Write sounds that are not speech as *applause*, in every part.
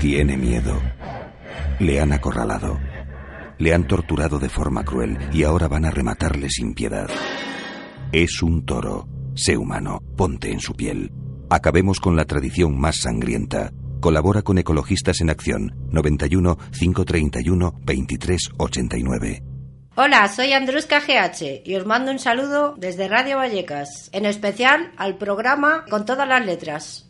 Tiene miedo. Le han acorralado. Le han torturado de forma cruel y ahora van a rematarle sin piedad. Es un toro. Sé humano, ponte en su piel. Acabemos con la tradición más sangrienta. Colabora con Ecologistas en Acción 91 531 2389. Hola, soy Andrusca GH y os mando un saludo desde Radio Vallecas, en especial al programa con todas las letras.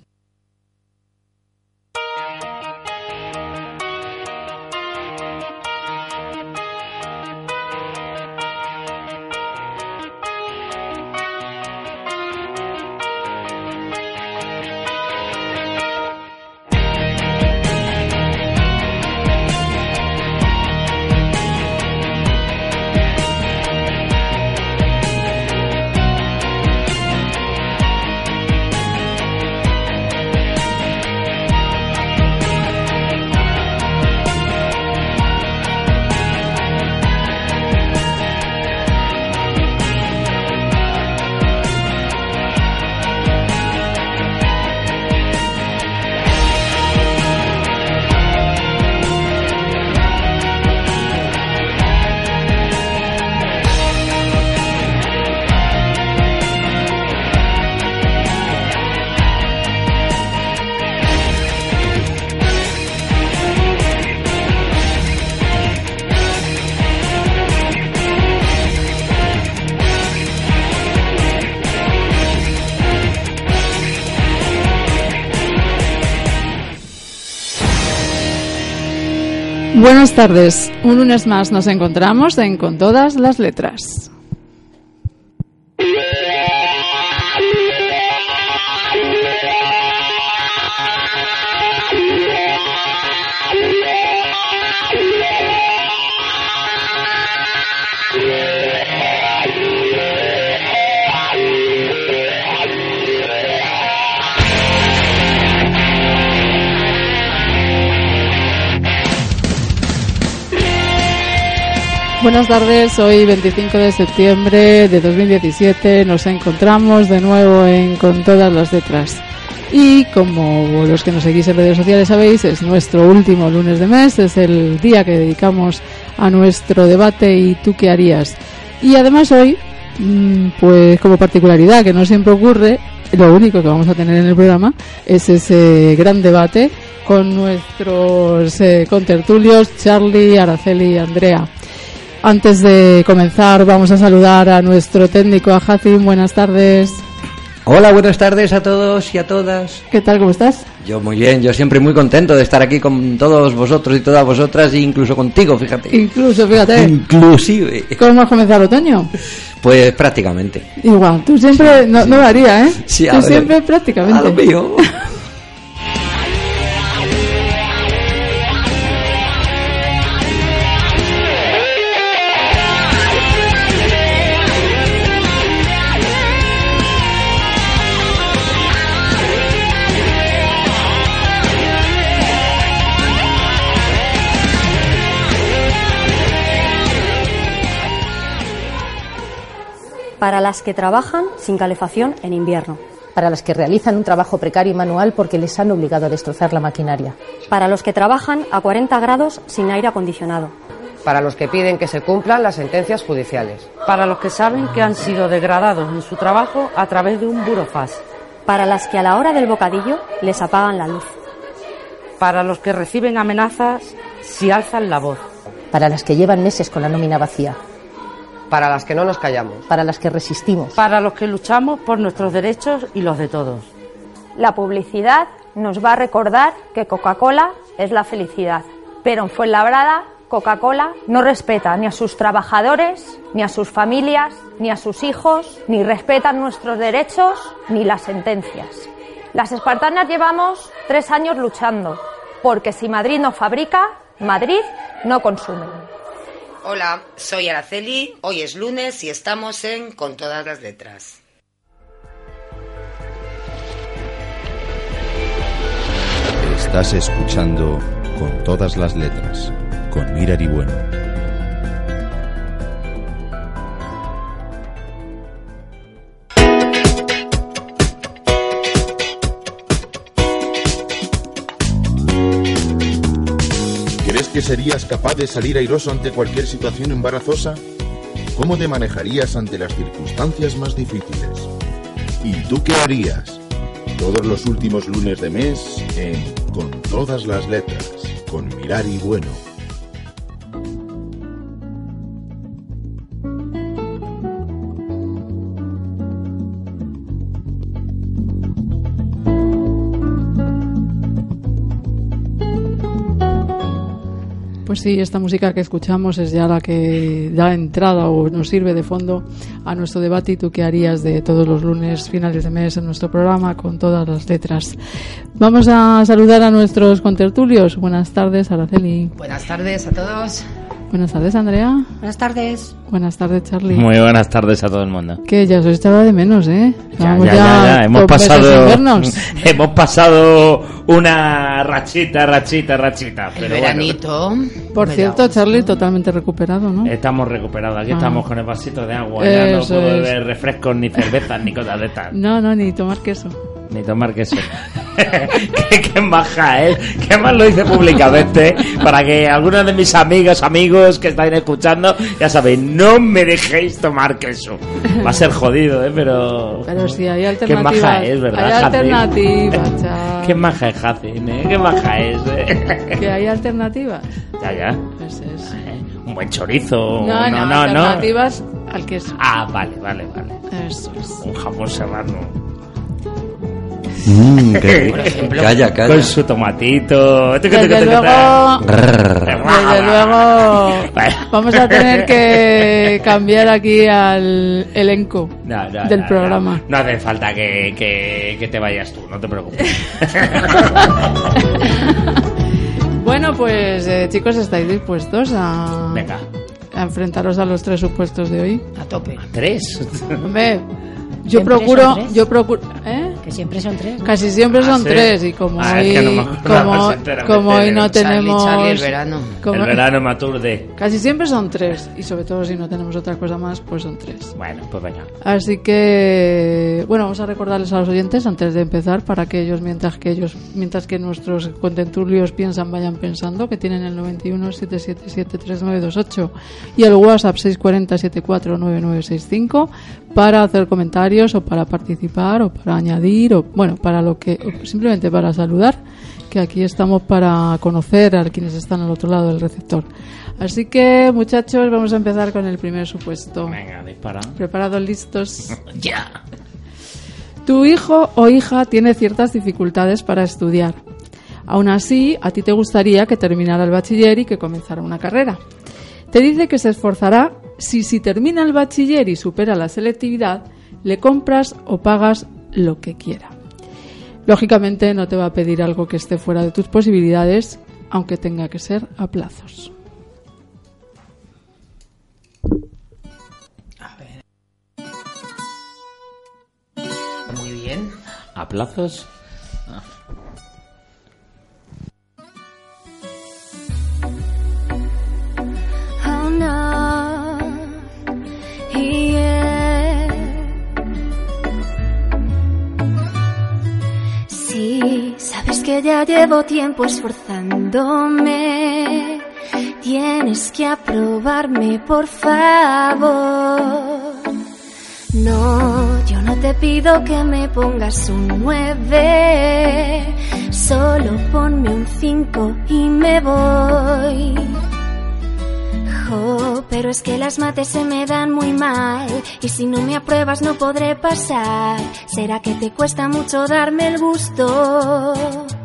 Buenas tardes. Un lunes más nos encontramos en Con todas las letras. Buenas tardes, hoy 25 de septiembre de 2017 nos encontramos de nuevo en Con todas las letras. Y como los que nos seguís en redes sociales sabéis, es nuestro último lunes de mes, es el día que dedicamos a nuestro debate y tú qué harías. Y además hoy, mm, pues como particularidad que no siempre ocurre, lo único que vamos a tener en el programa es ese gran debate con nuestros eh, contertulios Charlie, Araceli y Andrea. Antes de comenzar, vamos a saludar a nuestro técnico, a Hacim. Buenas tardes. Hola, buenas tardes a todos y a todas. ¿Qué tal? ¿Cómo estás? Yo muy bien, yo siempre muy contento de estar aquí con todos vosotros y todas vosotras, e incluso contigo, fíjate. Incluso, fíjate. Inclusive. ¿Cómo has comenzado el otoño? Pues prácticamente. Igual, tú siempre, no, no varía, ¿eh? Sí, a tú ver. siempre prácticamente. A lo mío. *laughs* para las que trabajan sin calefacción en invierno, para las que realizan un trabajo precario y manual porque les han obligado a destrozar la maquinaria, para los que trabajan a 40 grados sin aire acondicionado, para los que piden que se cumplan las sentencias judiciales, para los que saben que han sido degradados en su trabajo a través de un burofax, para las que a la hora del bocadillo les apagan la luz, para los que reciben amenazas si alzan la voz, para las que llevan meses con la nómina vacía, para las que no nos callamos, para las que resistimos, para los que luchamos por nuestros derechos y los de todos. La publicidad nos va a recordar que Coca-Cola es la felicidad, pero en Fuenlabrada Coca-Cola no respeta ni a sus trabajadores, ni a sus familias, ni a sus hijos, ni respetan nuestros derechos, ni las sentencias. Las espartanas llevamos tres años luchando, porque si Madrid no fabrica, Madrid no consume. Hola, soy Araceli, hoy es lunes y estamos en Con todas las letras. Estás escuchando con todas las letras, con Mirari Bueno. Que serías capaz de salir airoso ante cualquier situación embarazosa? ¿Cómo te manejarías ante las circunstancias más difíciles? ¿Y tú qué harías? Todos los últimos lunes de mes en Con todas las letras, con Mirari Bueno. Pues sí, esta música que escuchamos es ya la que da entrada o nos sirve de fondo a nuestro debate y tú qué harías de todos los lunes finales de mes en nuestro programa con todas las letras. Vamos a saludar a nuestros contertulios. Buenas tardes, Araceli. Buenas tardes a todos. Buenas tardes, Andrea. Buenas tardes. Buenas tardes, Charlie. Muy buenas tardes a todo el mundo. Que ya os echaba de menos, ¿eh? Ya, ya, ya, ya. Hemos pasado, *laughs* hemos pasado una rachita, rachita, rachita. Pero bueno, Veranito. Por cierto, Charlie, totalmente recuperado, ¿no? estamos recuperados. Aquí Ah. estamos con el vasito de agua. Ya no puedo es. beber refrescos, ni cervezas, ni cosas de tal. No, no, ni tomar queso. Ni tomar queso. *laughs* qué, qué maja es. Qué más lo dice públicamente. Para que algunos de mis amigos, amigos que están escuchando, ya sabéis, no me dejéis tomar queso. Va a ser jodido, ¿eh? Pero. Pero sí, hay Qué alternativas. maja es, ¿verdad? Hay alternativas. *laughs* Qué maja es Jacin, ¿eh? Qué maja es, ¿eh? *laughs* Que hay alternativas. Ya, ya. Pues es. Eh, Un buen chorizo. No, no, no, no. alternativas al queso. Ah, vale, vale, vale. Eso es. Un jamón serrano. Mm, *laughs* qué Por rico. ejemplo, Calla, calla. Con su tomatito. Desde luego, desde luego, *laughs* vamos a tener que cambiar aquí al elenco No, no, del no, programa. No, No hace falta que, que, que te vayas tú, no te preocupes. *laughs* Bueno, pues eh, chicos, ¿estáis dispuestos a, Venga, a enfrentaros a los tres supuestos de hoy? A tope. tres. Hombre, yo procuro, yo procuro, ¿eh? Que siempre son tres. ¿no? Casi siempre Ah, son sí. tres y como Ah, hoy, es que no como, como hoy no tenemos, Charlie, el verano. como- El verano casi siempre son tres y sobre todo si no tenemos otra cosa más, pues son tres. Bueno, pues venga. Así que, bueno, vamos a recordarles a los oyentes antes de empezar para que ellos, mientras que ellos, mientras que nuestros contentulios piensan, vayan pensando, que tienen el 91 777 3928 y el WhatsApp 640 749965 para hacer comentarios o para participar o para añadir o, bueno, para lo que, simplemente para saludar, que aquí estamos para conocer a quienes están al otro lado del receptor. Así que, muchachos, vamos a empezar con el primer supuesto. Venga, dispara. ¿Preparados, listos? *laughs* Ya. Tu hijo o hija tiene ciertas dificultades para estudiar. Aún así, a ti te gustaría que terminara el bachiller y que comenzara una carrera. Te dice que se esforzará si si termina el bachiller y supera la selectividad, le compras o pagas lo que quiera. Lógicamente no te va a pedir algo que esté fuera de tus posibilidades, aunque tenga que ser a plazos. Muy bien. ¿A plazos? Ah. Oh no. Sí, sabes que ya llevo tiempo esforzándome. Tienes que aprobarme, por favor. No, yo no te pido que me pongas un 9, solo ponme un 5 y me voy. Pero es que las mates se me dan muy mal y si no me apruebas no podré pasar. ¿Será que te cuesta mucho darme el gusto?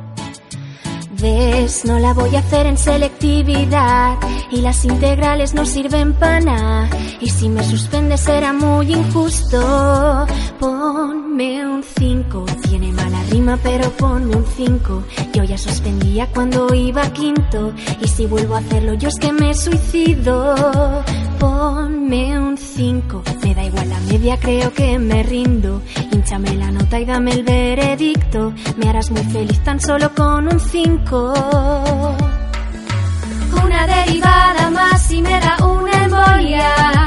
No la voy a hacer en selectividad y las integrales no sirven para nada. Y si me suspendes será muy injusto. Ponme un 5, tiene mala rima pero ponme un 5. Yo ya suspendía cuando iba quinto y si vuelvo a hacerlo yo es que me suicido. Ponme un 5, me da igual la media, creo que me rindo. Hinchame la nota y dame el veredicto. Me harás muy feliz tan solo con un 5. Una derivada más y me da una embolia.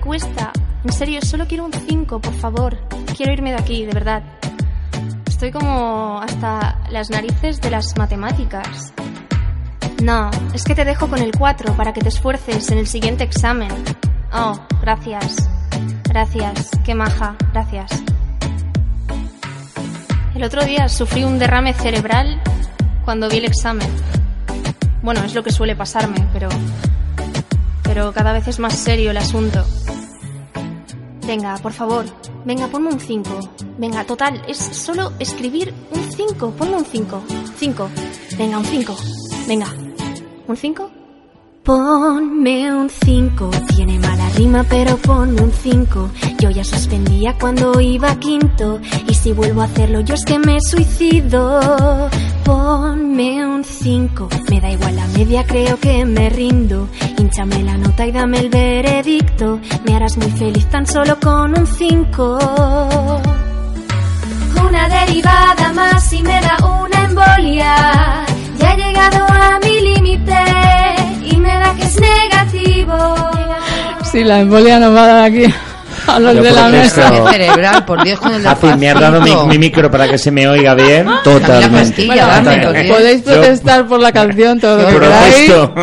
Cuesta. En serio, solo quiero un 5, por favor. Quiero irme de aquí, de verdad. Estoy como hasta las narices de las matemáticas. No, es que te dejo con el 4 para que te esfuerces en el siguiente examen. Oh, gracias. Gracias, qué maja, gracias. El otro día sufrí un derrame cerebral cuando vi el examen. Bueno, es lo que suele pasarme, pero. Pero cada vez es más serio el asunto. Venga, por favor, venga, ponme un 5. Venga, total, es solo escribir un 5. Ponme un 5. 5. Venga, un 5. Venga. ¿Un 5? Ponme un 5, tiene mala rima pero ponme un 5. Yo ya suspendía cuando iba quinto y si vuelvo a hacerlo yo es que me suicido. Ponme un 5, me da igual la media, creo que me rindo. Hinchame la nota y dame el veredicto, me harás muy feliz tan solo con un 5. Una derivada más y me da una embolia. Ya he llegado a mi y me da que es negativo. Sí, la embolia nos va a dar aquí a los Yo de la mesa. cerebral, por Dios, con el Fácil, me has dado mi, mi micro para que se me oiga bien. Totalmente. Bueno, Totalmente. podéis Yo protestar por la canción todo lo. Protesto,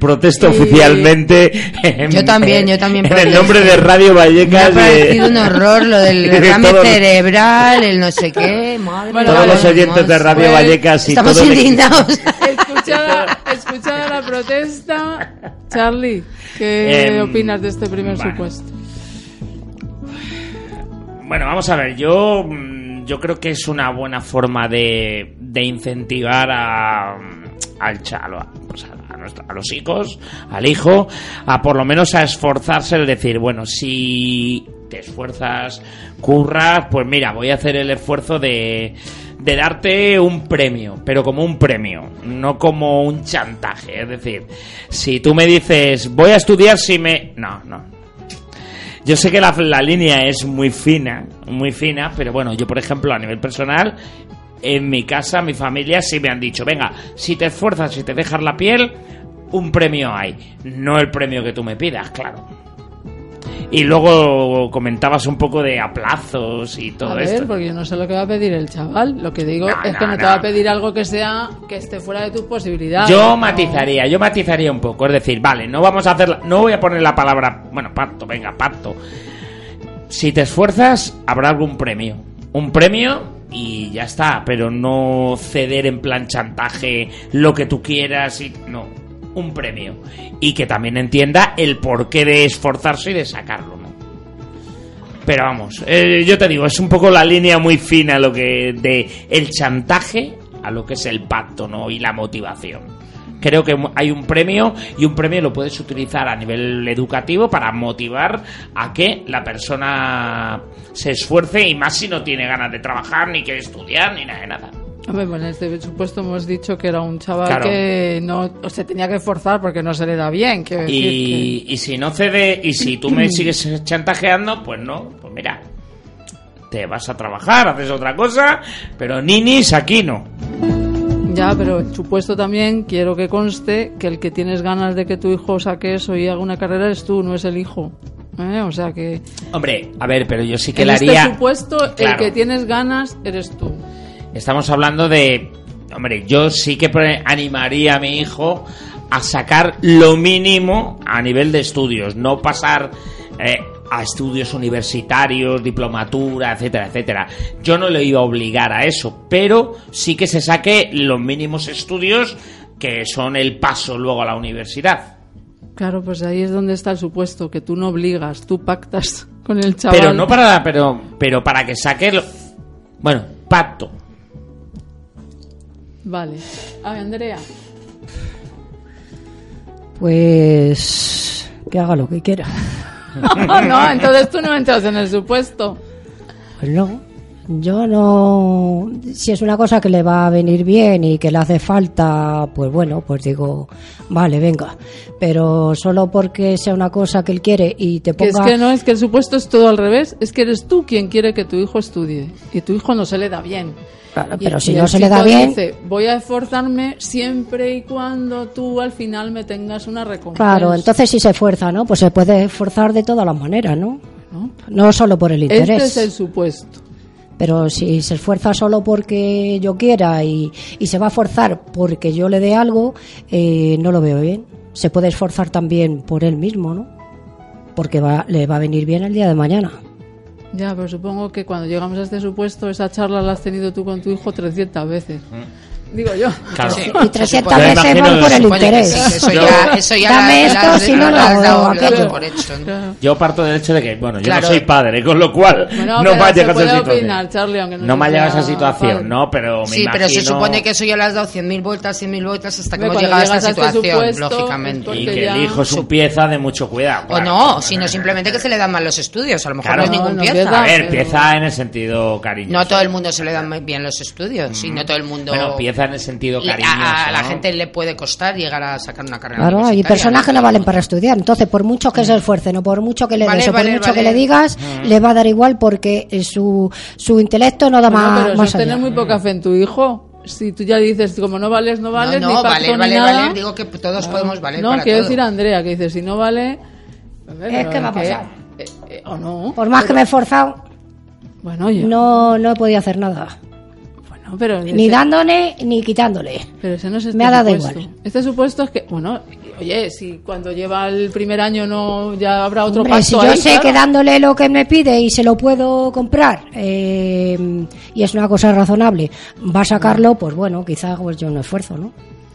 protesto oficialmente. en- Yo también, yo también En el nombre de Radio Me ha Vallecas. de- parecido un horror lo del *laughs* de derrame todos- cerebral, el no sé qué. Madre Bueno, Todos los oyentes de Radio pues, Vallecas y Estamos todo el equipo- indignados. La protesta, Charlie, ¿qué Em, opinas de este primer bueno. supuesto? Bueno, vamos a ver, yo, mm, yo creo que es una buena forma de, de incentivar a, al chalo, a, pues a, a nuestro- a los hijos, al hijo, a por lo menos a esforzarse, el decir, bueno, si te esfuerzas, curras, pues mira, voy a hacer el esfuerzo de, de darte un premio, pero como un premio, no como un chantaje. Es decir, si tú me dices, voy a estudiar si me... No, no, yo sé que la, la línea es muy fina, muy fina, pero bueno, yo por ejemplo a nivel personal, en mi casa, mi familia sí me han dicho, venga, si te esfuerzas, si te dejas la piel, un premio hay, no el premio que tú me pidas, claro. Y luego comentabas un poco de aplazos y todo a ver, esto. porque yo no sé lo que va a pedir el chaval. Lo que digo No, es que no, no te va a pedir algo que sea que esté fuera de tus posibilidades. Yo matizaría, yo matizaría un poco, es decir, vale, no vamos a hacer, no voy a poner la palabra, bueno, pacto, venga, pacto. Si te esfuerzas, habrá algún premio. Un premio y ya está, pero no ceder en plan chantaje lo que tú quieras y no, un premio. Y que también entienda el porqué de esforzarse y de sacarlo, ¿no? Pero vamos, eh, yo te digo, es un poco la línea muy fina lo que de el chantaje a lo que es el pacto, ¿no? Y la motivación. Creo que hay un premio y un premio lo puedes utilizar a nivel educativo para motivar a que la persona se esfuerce y más si no tiene ganas de trabajar, ni que estudiar, ni nada de nada. Hombre, bueno, en este supuesto hemos dicho que era un chaval Claro. que no o se tenía que esforzar porque no se le da bien. Decir Y, y si no cede, y si tú me *clears throat* sigues chantajeando, pues no, pues mira, te vas a trabajar, haces otra cosa, pero ninis aquí no. Ya, pero supuesto también quiero que conste que el que tienes ganas de que tu hijo saque eso y haga una carrera es tú, no es el hijo. ¿Eh? O sea que Hombre, a ver, pero yo sí que en le este haría. supuesto el que tienes ganas eres tú. Estamos hablando de. Hombre, yo sí que animaría a mi hijo a sacar lo mínimo a nivel de estudios, no pasar eh, a estudios universitarios, diplomatura, etcétera, etcétera. Yo no le iba a obligar a eso, pero sí que se saque los mínimos estudios que son el paso luego a la universidad. Claro, pues ahí es donde está el supuesto, que tú no obligas, tú pactas con el chaval. Pero no para, pero, pero para que saque lo- bueno, pacto. Vale. A ver, Andrea. Pues que haga lo que quiera. *laughs* no, entonces tú no entras en el supuesto. Pues no, Yo no. Si es una cosa que le va a venir bien y que le hace falta, pues bueno, pues digo, vale, venga. Pero solo porque sea una cosa que él quiere y te ponga. es que no, es que el supuesto es todo al revés. Es que eres tú quien quiere que tu hijo estudie. Y tu hijo no se le da bien. Claro, Y- pero si y no se le da bien. dice, voy a esforzarme siempre y cuando tú al final me tengas una recompensa. Claro, entonces si se esfuerza, ¿no? Pues se puede esforzar de todas las maneras, ¿no? No solo por el interés. Este es el supuesto. Pero si se esfuerza solo porque yo quiera y, y se va a esforzar porque yo le dé algo, eh, no lo veo bien. Se puede esforzar también por él mismo, ¿no? Porque va, le va a venir bien el día de mañana. Ya, pero supongo que cuando llegamos a este supuesto, esa charla la has tenido tú con tu hijo 300 veces. Digo yo. Claro. Sí, y 300 Yo veces imagino van por el interés. sí, eso ya- eso ya Dame la- esto, si no, la- la- no, la- o la- aquello. por hecho, ¿no? Yo parto del hecho de que, bueno, yo Claro. no soy padre, con lo cual Bueno, no me ha llegado esa situación. opinar, Charlie, no no me ha llegado a esa situación, padre. ¿no? Pero me Sí, pero se imagino- supone que eso ya le has dado 100.000 vueltas, 100.000 vueltas hasta que hemos llegado a esta situación, supuesto, lógicamente. es Y que el hijo es un pieza de mucho cuidado. O claro. no, sino simplemente que se le dan mal los estudios, a lo mejor Claro. no es ningún pieza. A ver, pieza en el sentido cariño. No todo el mundo se le dan muy bien los estudios, y no todo el mundo... En el sentido cariñoso. a, a la ¿no? gente le puede costar llegar a sacar una carrera Claro, hay personas que no valen para estudiar. Entonces, por mucho que se esfuercen o por mucho que le Vale, des o por vale, mucho vale. que le digas, Mm. le va a dar igual porque eh, su, su intelecto no da Bueno, más, pero más tener muy poca fe en tu hijo. Si tú ya dices, como no vales, no vales, no, ni no, pacto valer, ni valer, nada. valer, digo que todos podemos valer No, para quiero todo. decir a Andrea, que dice, si no vale... pues, Es pero que va a pasar. eh, eh, o no. Por más que me he esforzado, Bueno, oye. no, no he podido hacer nada. Pero Ni ese- dándole ni quitándole. Pero ese no es este Me ha dado supuesto. igual. Este supuesto es que, bueno, oye, si cuando lleva el primer año no ya habrá otro Hombre, pacto si yo ahí, sé claro. que dándole lo que me pide y se lo puedo comprar eh, y es una cosa razonable, va a sacarlo, pues bueno, quizá pues yo no esfuerzo, ¿no?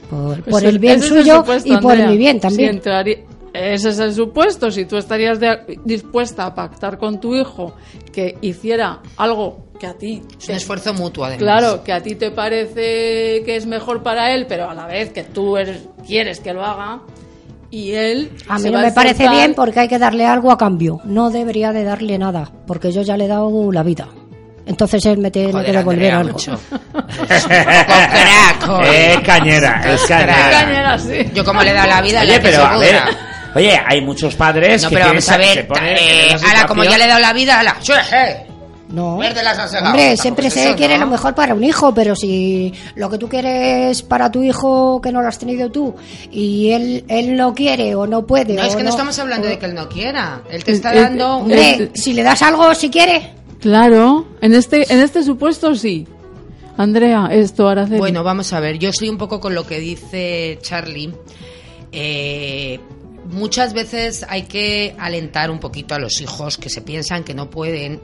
Por, el bien suyo supuesto, y por Andrea. mi bien Si también. entraría- ese es el supuesto. Si tú estarías de- dispuesta a pactar con tu hijo que hiciera algo que a ti... Es un esfuerzo mutuo, además. Claro, que a ti te parece que es mejor para él, pero a la vez que tú eres- quieres que lo haga y él... A mí no me parece bien porque hay que darle algo a cambio. No debería de darle nada, porque yo ya le he dado la vida. Entonces él me tiene Joder, que devolver Andrea, algo. macho. Es un poco crack, joder. Es cañera, es cañera. Cañera, sí. Yo como le he dado la vida, Oye, le pero a ver, oye, hay muchos padres No, que pero vamos a ver, se ponen eh, ala, como ya le he dado la vida, ala. No. Verde las. Hombre, siempre se eso, quiere ¿no? lo mejor para un hijo, pero si lo que tú quieres para tu hijo que no lo has tenido tú y él él no quiere o no puede No, o es que no estamos hablando de que él no quiera. Él te está Eh, eh, dando un... Hombre, si le das algo si quiere. Claro, en este, en este supuesto sí. Andrea, esto, Araceli. Bueno, vamos a ver, yo estoy un poco con lo que dice Charlie. Eh, muchas veces hay que alentar un poquito a los hijos que se piensan que no pueden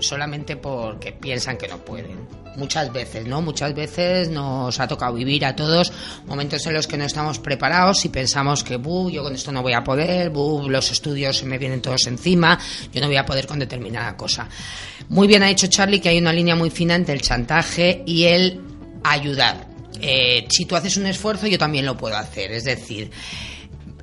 solamente porque piensan que no pueden. Muchas veces, ¿no? Muchas veces nos ha tocado vivir a todos momentos en los que no estamos preparados y pensamos que, buh, yo con esto no voy a poder, buh, los estudios me vienen todos encima, yo no voy a poder con determinada cosa. Muy bien ha dicho Charlie que hay una línea muy fina entre el chantaje y el ayudar. Eh, si tú haces un esfuerzo, yo también lo puedo hacer. Es decir,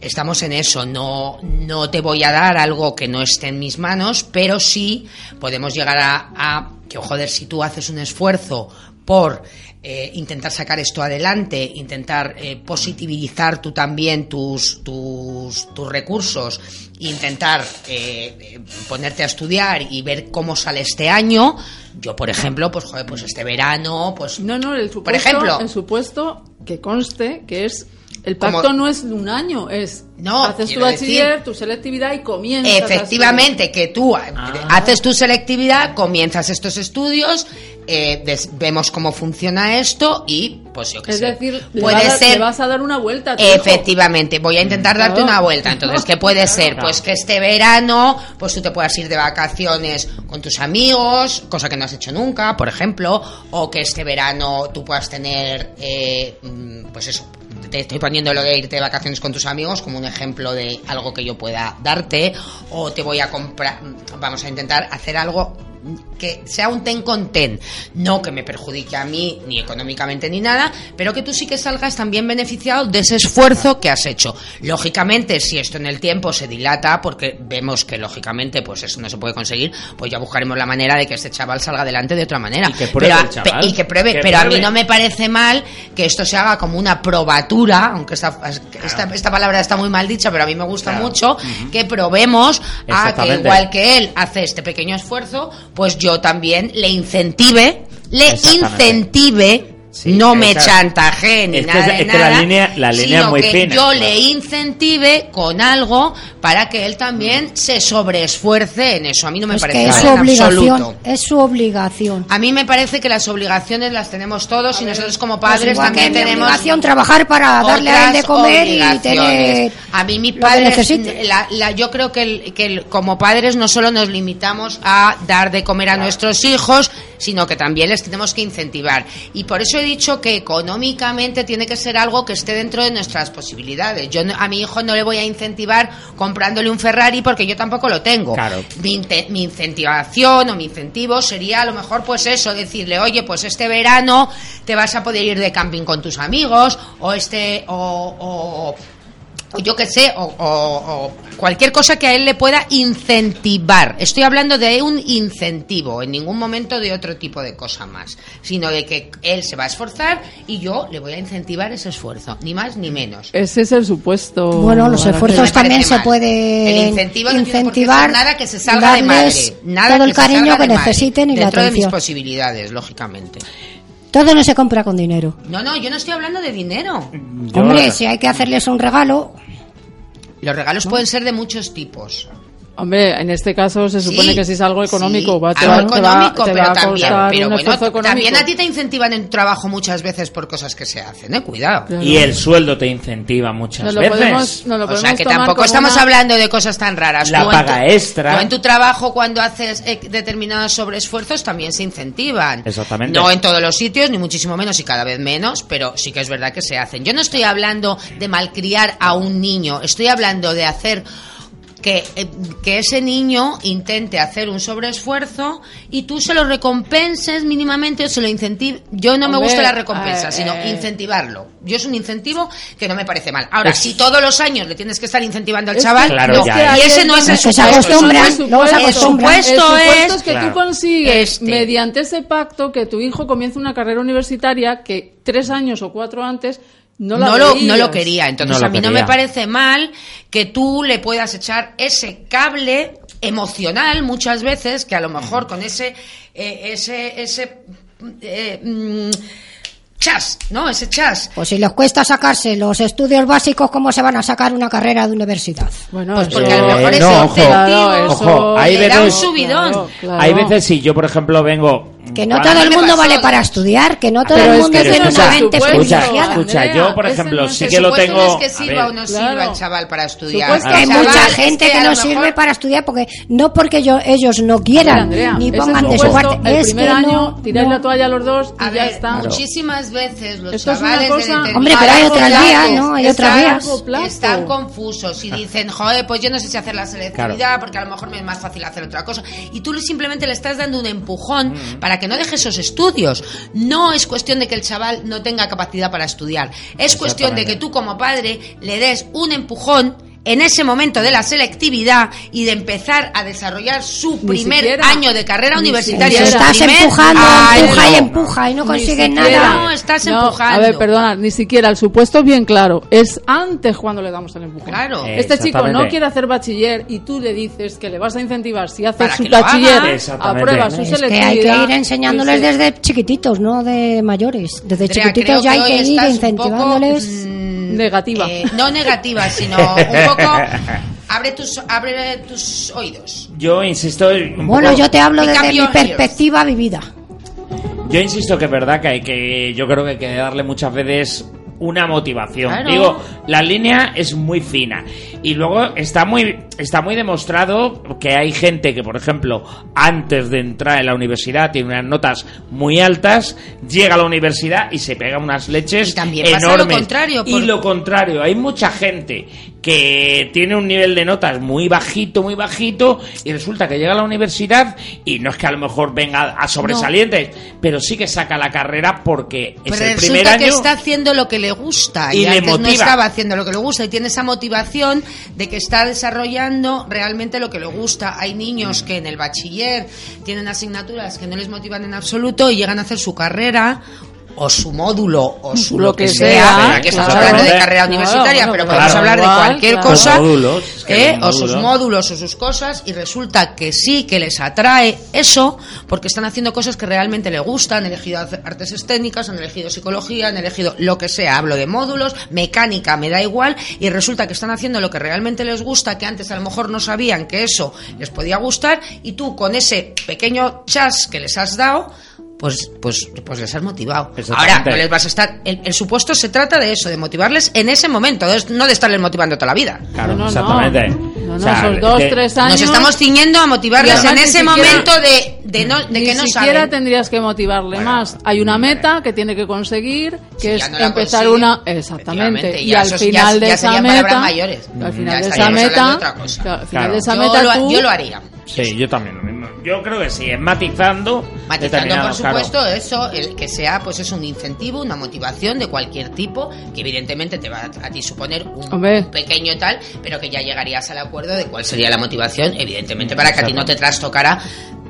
estamos en eso. No, no te voy a dar algo que no esté en mis manos, pero sí podemos llegar a, a que, joder, si tú haces un esfuerzo por eh, intentar sacar esto adelante, intentar eh, positivizar tú también tus, tus, tus recursos, intentar eh, ponerte a estudiar y ver cómo sale este año. Yo, por ejemplo, pues joder, pues este verano, pues No, no, el supuesto, por ejemplo, el supuesto que conste que es el Como- pacto no es de un año, es No, haces tu bachiller, decir- tu selectividad y comienzas. a Efectivamente, que tú eh, Ah. haces tu selectividad, comienzas estos estudios, eh, des- vemos cómo funciona esto y, pues yo qué Es sé, decir, le, puede vas a- ser le vas a dar una vuelta a tu hijo. Efectivamente, voy a intentar darte una vuelta. Entonces, ¿qué puede ser? Claro. Pues que este verano, pues tú te puedas ir de vacaciones con tus amigos, cosa que no has hecho nunca, por ejemplo, o que este verano tú puedas tener, eh, mm, pues eso, te estoy poniendo lo de irte de vacaciones con tus amigos como un ejemplo de algo que yo pueda darte, o te voy a comprar, vamos a intentar hacer algo que sea un ten con ten, no que me perjudique a mí ni económicamente ni nada, pero que tú sí que salgas también beneficiado de ese esfuerzo que has hecho. Lógicamente, si esto en el tiempo se dilata, porque vemos que lógicamente pues eso no se puede conseguir, pues ya buscaremos la manera de que este chaval salga adelante de otra manera. Y que pruebe pero, el chaval. y que pruebe, Que pero a mí no me parece mal que esto se haga como una probatura, aunque esta, esta, esta palabra está muy mal dicha, pero a mí me gusta Claro. mucho, que probemos a que igual que él hace este pequeño esfuerzo, pues yo también le incentive, le Exactamente. No me esa- chantaje ni es que nada es- de es que la nada, línea- la línea sino es muy que fina, yo claro. le incentive con algo para que él también se sobreesfuerce en eso. A mí no me Es parece que es su obligación, absoluto. es su obligación. A mí me parece que las obligaciones las tenemos todos y nosotros como Pues padres que también es mi tenemos obligación trabajar para darle a él de comer y tener a mí mi lo que padre necesite. la- la- yo creo que, el- que el- como padres no solo nos limitamos a dar de comer a nuestros hijos sino que también les tenemos que incentivar y por eso dicho que económicamente tiene que ser algo que esté dentro de nuestras posibilidades yo no- a mi hijo no le voy a incentivar comprándole un Ferrari porque yo tampoco lo tengo Claro. mi, incentivación o mi incentivo sería a lo mejor pues eso, decirle, oye, pues este verano te vas a poder ir de camping con tus amigos o este o- o yo qué sé, o, o- o cualquier cosa que a él le pueda incentivar. Estoy hablando de un incentivo, en ningún momento de otro tipo de cosa más, sino de que él se va a esforzar y yo le voy a incentivar ese esfuerzo, ni más ni menos. Ese es el supuesto. Bueno, los esfuerzos también se mal. pueden El incentivo no incentivar, nada que se salga de madre, nada todo que el cariño que de madre, necesiten y la dentro de mis atención. posibilidades, lógicamente. Todo no se compra con dinero. No, no, yo no estoy hablando de dinero. Hombre, si hay que hacerles un regalo, Los regalos pueden ser de muchos tipos. Hombre, en este caso se supone Sí, que si es algo económico, sí, va, te algo va- te va- económico, te va pero a también, costar pero bueno, económico. también a ti te incentivan en tu trabajo muchas veces por cosas que se hacen, ¿eh? Cuidado. Y el sueldo te incentiva muchas Nos lo veces. podemos- nos lo O sea que tomar tampoco estamos una- hablando de cosas tan raras. La Tú en tu- paga extra. tú en tu trabajo cuando haces eh, determinados sobreesfuerzos también se incentivan. Exactamente. No en todos los sitios, ni muchísimo menos y cada vez menos, pero sí que es verdad que se hacen. Yo no estoy hablando de malcriar a un niño, estoy hablando de hacer que, eh, que ese niño intente hacer un sobreesfuerzo y tú se lo recompenses mínimamente o se lo incentives. Yo no me gusta la recompensa, eh, sino eh. incentivarlo. Yo es un incentivo que no me parece mal. Ahora, Es- si todos los años le tienes que estar incentivando al chaval, Claro, no. ya, y ese no es el supuesto. supuesto- se el supuesto es es que Claro. tú consigues, Este. mediante ese pacto, que tu hijo comience una carrera universitaria que tres años o cuatro antes no lo, no lo quería. Entonces No lo a mí no me parece mal que tú le puedas echar ese cable emocional muchas veces que a lo mejor con ese eh, ese ese eh, mm, chas, ¿no? Ese chas. pues si les cuesta sacarse los estudios básicos, ¿cómo se van a sacar una carrera de universidad? Bueno, Pues porque a lo mejor Eh, ese no, ojo. incentivo Claro, eso- Ojo, hay le da un veces- subidón. Claro, claro. Hay veces si yo, por ejemplo, vengo... Que no todo el mundo pasó, vale para estudiar, que no todo Pero el es mundo que tiene escucha, una mente privilegiada. escucha, yo, por ese ejemplo, no es sí que lo tengo... no es que a sirva ver, o no claro. sirva el chaval para estudiar. Hay mucha es gente que no sirve para estudiar porque no porque yo- ellos no quieran Andrea, ni ese pongan de su parte, El es primer que año no, tiráis no. la toalla a los dos y A ya ver, está. muchísimas veces los Esto chavales cosa- de Hombre, pero hay otras vías, ¿no? Hay están- otras vías. plazo. Están confusos y dicen, joder, pues yo no sé si hacer la selectividad porque a lo mejor me es más fácil hacer otra cosa. Y tú simplemente le estás dando un empujón para que no deje esos estudios. No es cuestión de que el chaval no tenga capacidad para estudiar. Es cuestión de que tú como padre le des un empujón en ese momento de la selectividad y de empezar a desarrollar su primer siquiera. año de carrera Ni universitaria. Estás primer empujando, empuja y empuja y no Ni consigues nada. No, estás No, empujando. A ver, perdona, ni siquiera el supuesto bien claro. Es antes cuando le damos el empujón. Claro. Eh, Este chico no quiere hacer bachiller y tú le dices que le vas a incentivar si hace Para su bachiller, aprueba su Es que selectividad. hay que ir enseñándoles desde chiquititos, no de mayores. Desde Andrea, chiquititos ya hay que ir incentivándoles. poco, mm, Negativa. eh, no negativa, sino *laughs* un poco. Abre tus, abre tus oídos. Yo insisto... un Bueno, poco- yo te hablo desde mi perspectiva vivida. Yo insisto que es verdad que hay que, yo creo que hay que darle muchas veces una motivación. Claro. Digo, la línea es muy fina y luego está muy está muy demostrado que hay gente que, por ejemplo, antes de entrar en la universidad tiene unas notas muy altas, llega a la universidad y se pega unas leches Y también pasa lo enormes. contrario, Y lo contrario, hay mucha gente que tiene un nivel de notas muy bajito, muy bajito, y resulta que llega a la universidad y no es que a lo mejor venga a sobresalientes, pero sí que saca la carrera porque es el primer año. que está haciendo lo que le gusta y y, no estaba haciendo lo que le gusta y tiene esa motivación de que está desarrollando realmente lo que le gusta. Hay niños que en el bachiller tienen asignaturas que no les motivan en absoluto y llegan a hacer su carrera o su módulo o su Lo lo, que, que sea, aquí estamos claro. hablando de carrera universitaria, pero claro, podemos hablar de cualquier claro. cosa, Los módulos, es que ¿eh? o sus módulos. o sus cosas y resulta que sí que les atrae eso porque están haciendo cosas que realmente les gustan, han elegido artes escénicas, han elegido psicología, han elegido lo que sea, hablo de módulos, mecánica, me da igual y resulta que están haciendo lo que realmente les gusta, que antes a lo mejor no sabían que eso les podía gustar y tú con ese pequeño chas que les has dado pues, pues, pues les has motivado. Ahora, no les vas a estar. El, el supuesto se trata de eso, de motivarles en ese momento, de- no de estarles motivando toda la vida. Claro, No, no, exactamente. No, no, O sea, son dos, que- tres años. Nos estamos ciñendo a motivarles en ni ese siquiera- momento de, de, no, de Ni que no siquiera saben. tendrías que motivarle más. Hay una meta que tiene que conseguir, que Si es empezar consigue, una. Exactamente. Y ya al final de esa serían meta. palabras mayores. Al final de esa de meta. al final de esa yo, meta yo lo haría. Sí, yo también lo Yo creo que sí, es matizando. Matizando, por claro. supuesto, eso, el que sea pues es un incentivo, una motivación de cualquier tipo, que evidentemente te va a, a ti suponer un, pequeño tal, pero que ya llegarías al acuerdo de cuál sería la motivación, evidentemente para que a ti no te trastocara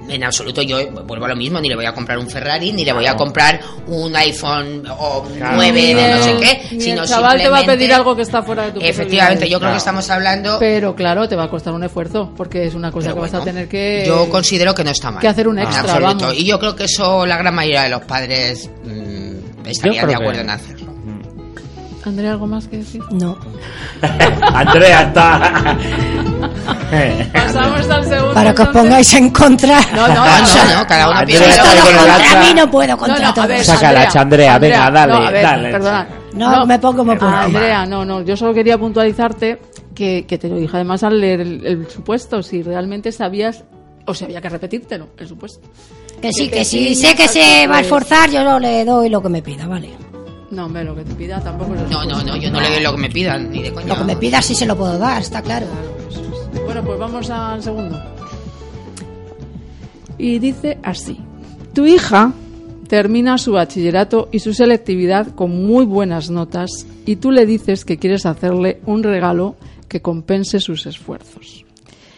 en absoluto. Yo vuelvo a lo mismo, ni le voy a comprar un Ferrari, ni le voy a comprar un iPhone o Claro. 9 Ni de no sé qué, ni sino el chaval te va a pedir algo que está fuera de tu Efectivamente, yo creo Claro. que estamos hablando Pero claro, te va a costar un esfuerzo, porque es una cosa Pero que vas a tener que. Yo considero que no está mal. que hacer un En extra, absoluto. vamos. Y yo creo que eso la gran mayoría de los padres mm, estarían de que- acuerdo en hacerlo. ¿Andrea, algo más que decir? No. *laughs* Andrea está. *laughs* Pasamos al segundo. Para que os pongáis en contra. No, no, No, no. no, no, cada uno Andrea que. Contra mí no puedo, contra No, no, Saca la hacha, Andrea, venga, dale, no, a ver, dale. Perdona. No, me pongo como puedo. Andrea, no, no, yo solo quería puntualizarte que, que te lo dije además al leer el, el supuesto, si realmente sabías o si había que repetírtelo, el supuesto. Que sí, Que que si sí, sé que se va a esforzar, yo no le doy lo que me pida, vale. No, hombre, lo que te pida tampoco es el No, no, no, yo no le doy lo que me pidan, ni de coña. Lo que me pida sí se lo puedo dar, está claro. Bueno, pues vamos al segundo. Y dice así: Tu hija termina su bachillerato y su selectividad con muy buenas notas y tú le dices que quieres hacerle un regalo que compense sus esfuerzos.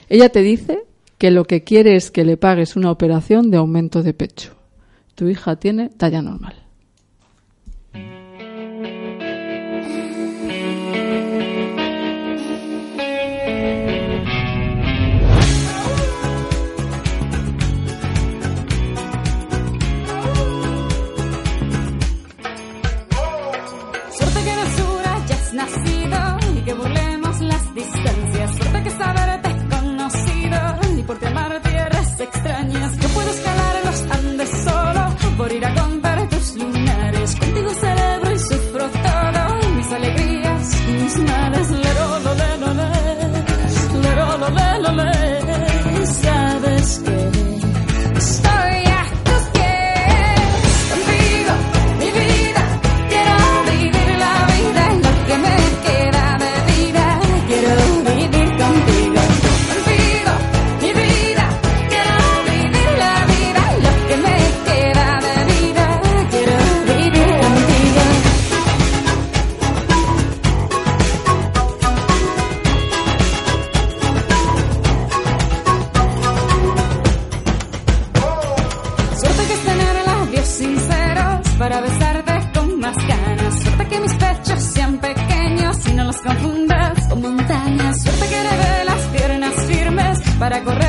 Ella te dice que lo que quiere es que le pagues una operación de aumento de pecho. Tu hija tiene talla normal. Para correr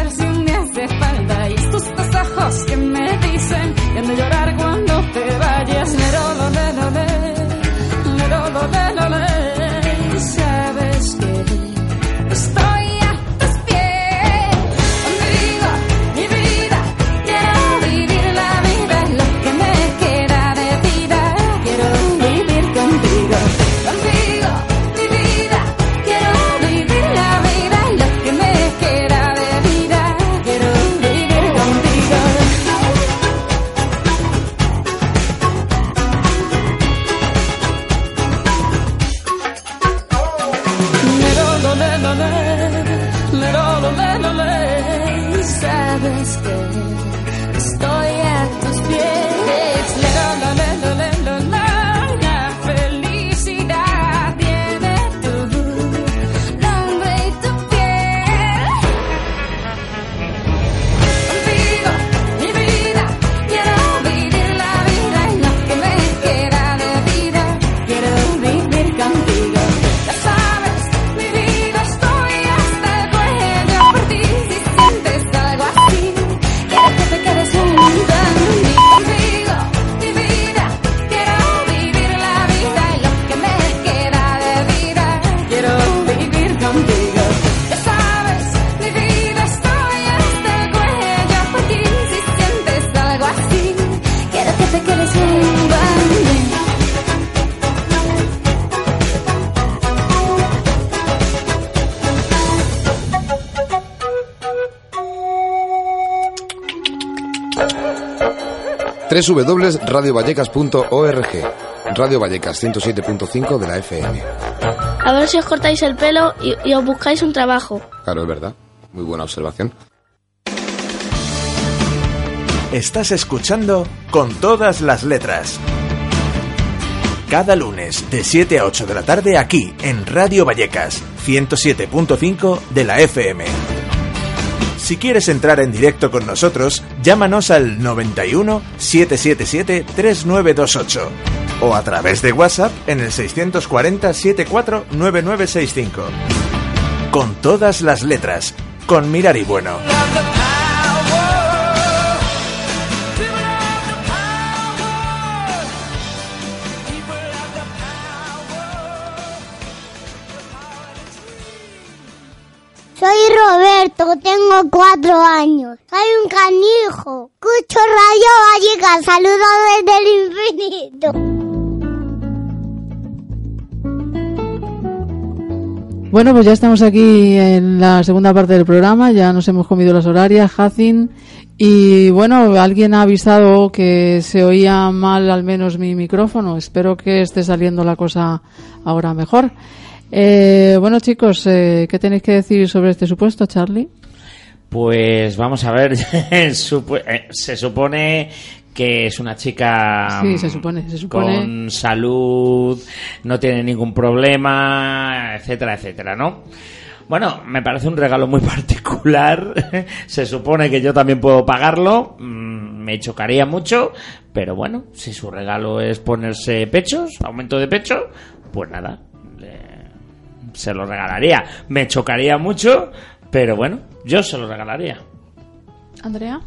www.radiovallecas.org. Radio Vallecas 107.5 de la FM. A ver si os cortáis el pelo y, y os buscáis un trabajo. Claro, es verdad. Muy buena observación. Estás escuchando con todas las letras. Cada lunes de 7 a 8 de la tarde aquí en Radio Vallecas 107.5 de la FM. Si quieres entrar en directo con nosotros, llámanos al 91 777 3928 o a través de WhatsApp en el 640 74 9965. Con todas las letras, con Mirar y Bueno. Roberto, tengo cuatro años. Soy un canijo. Escucho Radio. Saludos desde el infinito. Bueno, pues ya estamos aquí en la segunda parte del programa, ya nos hemos comido las horarias, Jacin, y bueno, alguien ha avisado que se oía mal al menos mi micrófono, espero que esté saliendo la cosa ahora mejor. Eh, bueno chicos, eh, ¿qué tenéis que decir sobre este supuesto, Charlie? Pues vamos a ver, *laughs* eh, se supone que es una chica Sí, se supone, se supone. con salud, no tiene ningún problema, etcétera, etcétera, ¿no? Bueno, me parece un regalo muy *laughs* particular. Se supone que yo también puedo pagarlo. Mm, Me chocaría mucho, pero bueno, si su regalo es ponerse pechos, aumento de pecho, pues nada, se lo regalaría. Me chocaría mucho, pero bueno, yo se lo regalaría. Andrea.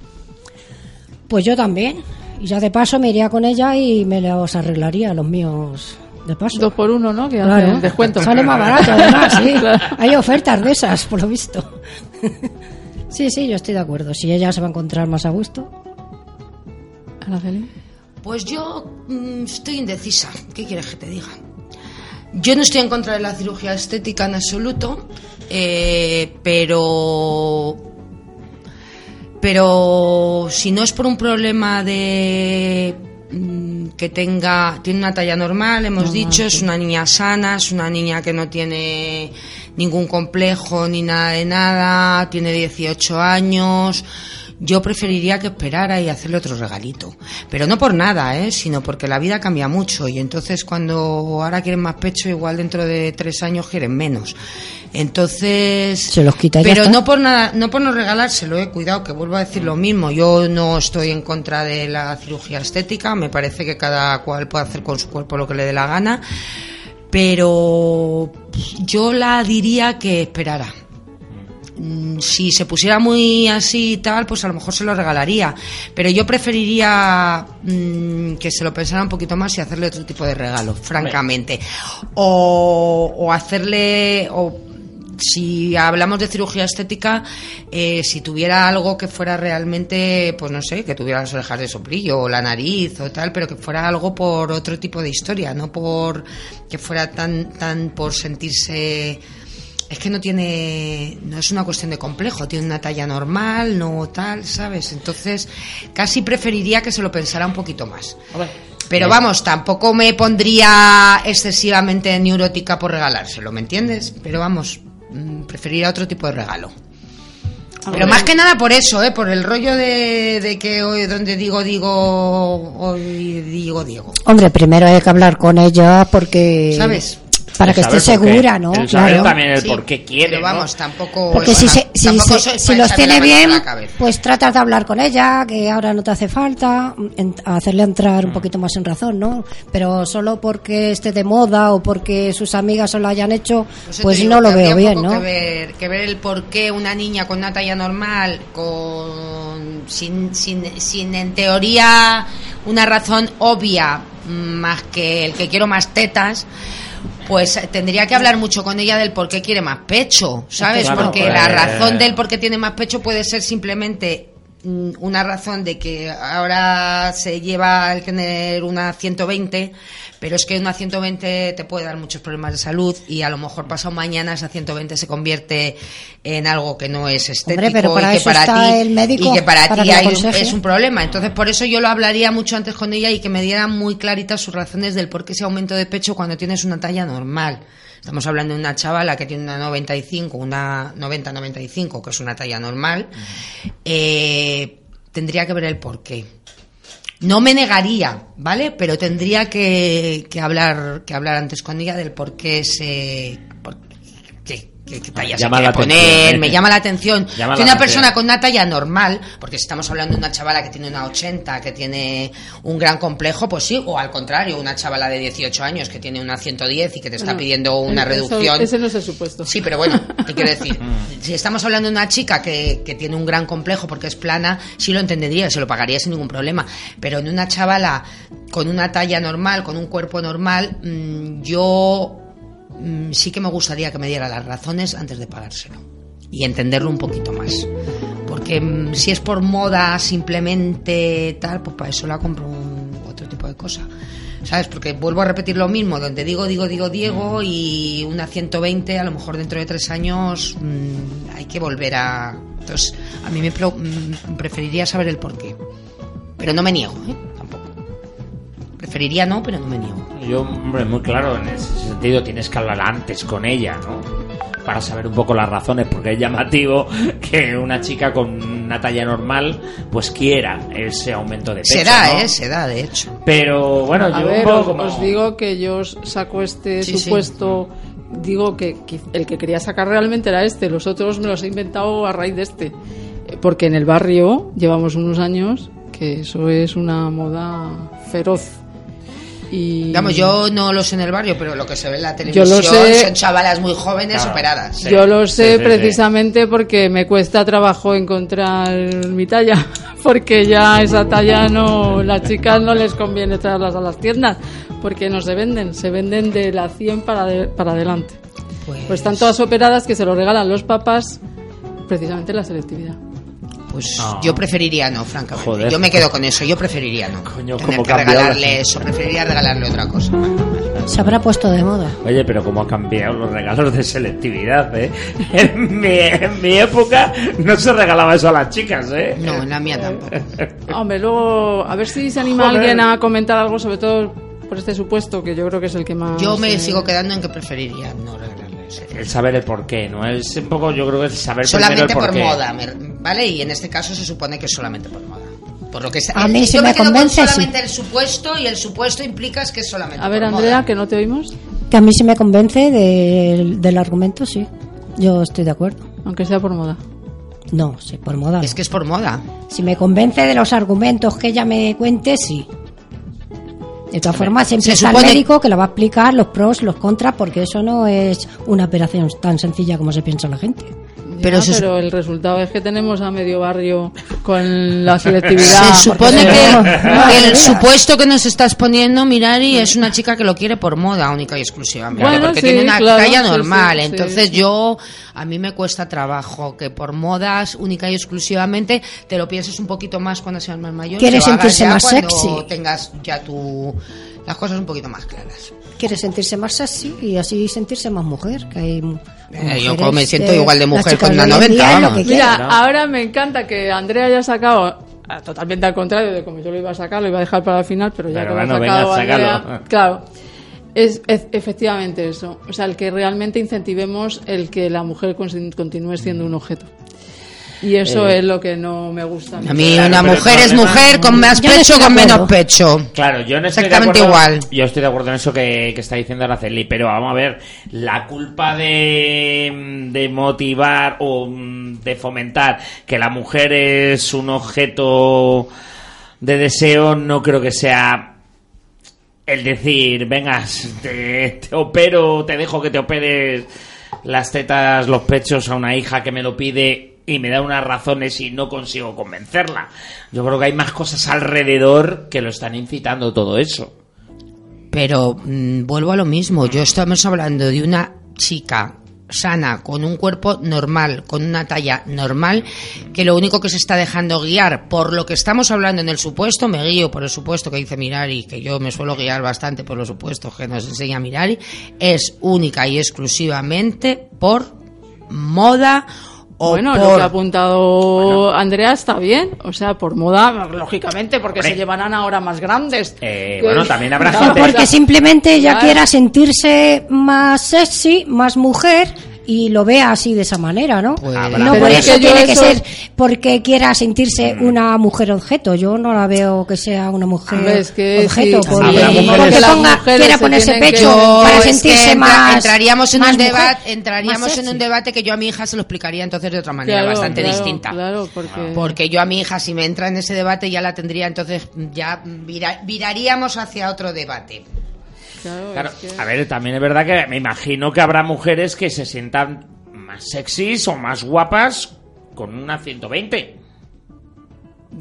Pues yo también. Y ya de paso me iría con ella y me los arreglaría los míos de paso. Dos por uno, ¿no? Que Claro. descuento. Sale más barato, además, sí. *laughs* Claro. Hay ofertas de esas, por lo visto. *laughs* Sí, sí, yo estoy de acuerdo. Si ella se va a encontrar más a gusto. Araceli. Pues yo mm, estoy indecisa. ¿Qué quieres que te diga? Yo no estoy en contra de la cirugía estética en absoluto, eh, pero pero si no es por un problema de mm, que tenga tiene una talla normal, hemos dicho, es sí. una niña sana, es una niña que no tiene ningún complejo ni nada de nada, tiene 18 años. Yo preferiría que esperara y hacerle otro regalito. Pero no por nada, ¿eh? sino porque la vida cambia mucho y entonces cuando ahora quieren más pecho, igual dentro de tres años quieren menos. Entonces... Se los quita Pero no por nada, no por no regalárselo, he cuidado, que vuelvo a decir lo mismo. Yo no estoy en contra de la cirugía estética, me parece que cada cual puede hacer con su cuerpo lo que le dé la gana, pero yo la diría que esperara. Mm, Si se pusiera muy así y tal, pues a lo mejor se lo regalaría. Pero yo preferiría mm, que se lo pensara un poquito más y hacerle otro tipo de regalo, francamente. O, o hacerle. O, si hablamos de cirugía estética, eh, si tuviera algo que fuera realmente, pues no sé, que tuviera las orejas de soplillo o la nariz o tal, pero que fuera algo por otro tipo de historia, no por que fuera tan, tan por sentirse es que no tiene, no es una cuestión de complejo, tiene una talla normal, no tal, ¿sabes? Entonces, casi preferiría que se lo pensara un poquito más. Pero vamos, tampoco me pondría excesivamente neurótica por regalárselo, ¿me entiendes? Pero vamos, mm, preferiría otro tipo de regalo. Pero más que nada por eso, ¿eh? Por el rollo de, de que hoy donde digo, digo, hoy digo, Diego. Hombre, primero hay que hablar con ella porque... ¿Sabes? Para que esté segura, ¿no? El saber Claro. también el Sí, por qué quiere, Pero ¿no? vamos, tampoco. Porque si, se- si, tampoco se- soy si para los tiene bien, pues tratas de hablar con ella, que ahora no te hace falta, en- hacerle entrar un poquito más en razón, ¿no? Pero solo porque esté de moda o porque sus amigas se lo hayan hecho, pues digo no lo veo bien, ¿no? Que ver, que ver el por qué una niña con una talla normal, con sin, sin, sin en teoría una razón obvia mm, más que el que quiero más tetas, pues eh, tendría que hablar mucho con ella del por qué quiere más pecho, ¿sabes? Claro, Porque pues, la razón del por qué tiene más pecho puede ser simplemente mm, una razón de que ahora se lleva el tener una 120, pero es que una 120 te puede dar muchos problemas de salud y a lo mejor pasado mañana esa 120 se convierte en algo que no es estético Hombre, pero para y que para ti el médico, y que para, para ti es un problema. Entonces, por eso yo lo hablaría mucho antes con ella y que me diera muy claritas sus razones del por qué ese aumento de pecho cuando tienes una talla normal. Estamos hablando de una chavala que tiene una 95, una 90-95, que es una talla normal. Eh, tendría que ver el por qué. No me negaría, ¿vale? Pero tendría que, que hablar que hablar antes con ella del por qué se... qué, qué- talla se Llama quiere la atención, poner, me llama la atención. Llama la una atención. persona con una talla normal, porque si estamos hablando de una chavala que tiene una 80, que tiene un gran complejo, pues sí, o al contrario, una chavala de 18 años que tiene una 110 y que te está Bueno, pidiendo una eso- reducción. ese no es el supuesto. Sí, pero bueno, *laughs* ¿qué quiero decir? Si estamos hablando de una chica que, que tiene un gran complejo porque es plana, sí lo entendería, se lo pagaría sin ningún problema. Pero en una chavala con una talla normal, con un cuerpo normal, mm, yo mm, sí que me gustaría que me diera las razones antes de pagárselo y entenderlo un poquito más. Porque mm, si es por moda simplemente tal, pues para eso la compro otro tipo de cosa. ¿Sabes? Porque vuelvo a repetir lo mismo, donde digo, digo, digo, Diego y una 120, a lo mejor dentro de tres años mm, hay que volver a... Entonces, a mí me preferiría saber el porqué. Pero no me niego, ¿eh? Preferiría no, pero no me niego. Yo, hombre, muy claro, en ese sentido tienes que hablar antes con ella, ¿no? Para saber un poco las razones, porque es llamativo *laughs* que una chica con una talla normal, pues quiera ese aumento de pecho. Se da, ¿no? ¿eh? Se da, de hecho. Pero bueno, A yo ver, un poco os, como... os digo que yo os saco este Sí, sí. supuesto. Digo que, que el que quería sacar realmente era este. Los otros me los he inventado a raíz de este. Eh, Porque en el barrio llevamos unos años que eso es una moda feroz. Y Vamos, yo no lo sé en el barrio, pero lo que se ve en la Yo televisión lo sé. son chavalas muy jóvenes Claro. operadas. Yo lo sé sí, sí, sí. precisamente porque me cuesta trabajo encontrar mi talla, *laughs* porque ya esa talla no, las chicas no les conviene traerlas a las tiendas, porque no se venden, se venden de la 100 para, de- para adelante. Pues, Pues están todas operadas que se lo regalan los papás, precisamente la selectividad. Pues No. yo preferiría no, francamente. Joder. Yo me quedo con eso, yo preferiría no. Coño, Tener cómo que regalarle eso, preferiría regalarle otra cosa. Se habrá puesto de moda. Oye, pero cómo han cambiado los regalos de selectividad, ¿eh? En mi, en mi época no se regalaba eso a las chicas, ¿eh? No, en la mía tampoco. *laughs* Hombre, luego, a ver si se anima Joder. alguien a comentar algo, sobre todo por este supuesto, que yo creo que es el que más... Yo me eh, sigo quedando en que preferiría no. El saber el por qué, ¿no? Es un poco, yo creo que es saber Solamente primero el por por moda, ¿vale? Y en este caso se supone que es solamente por moda. Por lo que A mí yo si me con convence, sí. solamente el supuesto y el supuesto implica que es solamente A ver, por Andrea, moda. que no te oímos, Que a mí sí me convence del- del argumento, sí. Yo estoy de acuerdo. aunque sea por moda. No, sí, por moda. no. Es que es por moda. Si me convence de los argumentos que ella me cuente, sí. De todas formas, siempre está el supone- médico que le va a explicar los pros, los contras, porque eso no es una operación tan sencilla como se piensa la gente. Pero, Pero se- pero el resultado es que tenemos a medio barrio con la *laughs* selectividad. Se supone *laughs* que el supuesto que nos estás poniendo, Mirari, es una chica que lo quiere por moda, única y exclusivamente. Bueno, porque sí, tiene una claro, talla normal. sí, sí, Entonces sí. yo, a mí me cuesta trabajo que por modas, única y exclusivamente, te lo pienses un poquito más cuando seas más mayor. Quiere y lo hagas sentirse más cuando sexy. tengas ya tu, las cosas un poquito más claras. Quiere sentirse más sexy y así sentirse más mujer. Que hay Eh, yo me siento de- igual de mujer con en 90, día es lo vamos. que Mira, ahora me encanta que Andrea haya sacado, ah, totalmente al contrario de como yo lo iba a sacar, lo iba a dejar para el final, pero ya Pero que lo ha bueno, sacado venga, Andrea, claro. Es, es efectivamente eso. O sea, el que realmente incentivemos el que la mujer con- continúe siendo un objeto. Y eso Eh, es lo que no me gusta. A mí Claro, una mujer es mujer con más pecho con menos pecho. Claro, yo no estoy de Exactamente acuerdo- igual. Yo estoy de acuerdo en eso que, que está diciendo Araceli, pero vamos a ver, la culpa de, de motivar o mm, de fomentar que la mujer es un objeto de deseo no creo que sea el decir, vengas, te, te opero, te dejo que te operes las tetas, los pechos a una hija que me lo pide y me da unas razones y no consigo convencerla. Yo creo que hay más cosas alrededor que lo están incitando todo eso. Pero mm, vuelvo a lo mismo. Yo estamos hablando de una chica sana, con un cuerpo normal, con una talla normal, que lo único que se está dejando guiar por lo que estamos hablando en el supuesto, me guío por el supuesto que dice Mirari, que yo me suelo guiar bastante por los supuestos que nos enseña Mirari, es única y exclusivamente por moda o bueno, lo por... que ha apuntado Andrea está bien, o sea, por moda, lógicamente, porque se llevarán ahora más grandes. Eh, Que- bueno, también habrá No, gente... Porque simplemente ella Claro. quiera sentirse más sexy, más mujer y lo vea así de esa manera, ¿no? Pues no por eso es que tiene que eso- ser porque quiera sentirse una mujer objeto. Yo no la veo que sea una mujer es que objeto sí, porque, porque ponga, quiera se ponerse que- pecho para es que sentirse entra- más entraríamos en más un mujer, debate entraríamos más en un debate que yo a mi hija se lo explicaría entonces de otra manera Claro, bastante claro, distinta. Claro, porque... porque yo a mi hija si me entra en ese debate ya la tendría entonces ya vira- viraríamos hacia otro debate claro, Claro, es que- a ver, también es verdad que me imagino que habrá mujeres que se sientan más sexys o más guapas con una 120.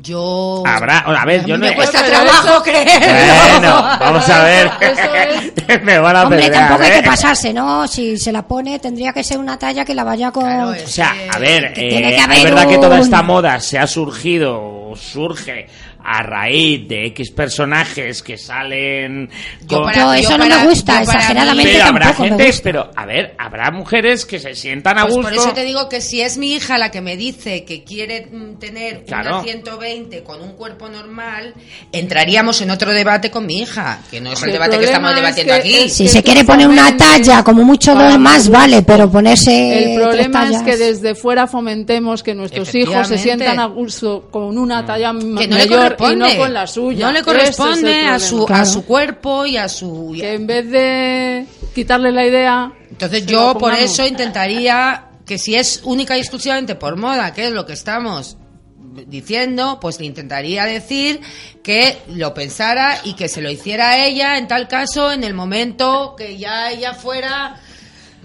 yo Habrá, a ver, a yo mí no me cuesta trabajo creerlo Bueno, vamos a ver. *laughs* Eso *laughs* me van a Hombre, tampoco hay que pasarse, ¿no? Si se la pone, tendría que ser una talla que la vaya con... Claro, O sea, que- a ver, que eh, tiene que es verdad que toda esta moda se ha surgido o surge a raíz de X personajes que salen Yo con- para- Yo eso no para- me gusta, exageradamente pero habrá tampoco me gente, gusta. pero a ver, habrá mujeres que se sientan a Pues gusto. por eso te digo que si es mi hija la que me dice que quiere mm, tener Claro. una 120 con un cuerpo normal, entraríamos en otro debate con mi hija, que no es el El debate que estamos es debatiendo que aquí. es- Si se quiere poner una talla, como mucho dos más, vale, pero ponerse El tres problema es que desde fuera fomentemos que nuestros hijos se sientan a gusto con una talla que no le y no con la suya. no le es corresponde a su Claro. a su cuerpo y a su Que en vez de quitarle la idea... entonces yo por eso intentaría que si es única y exclusivamente por moda que es lo que estamos diciendo pues le intentaría decir que lo pensara y que se lo hiciera a ella en tal caso en el momento que ya ella fuera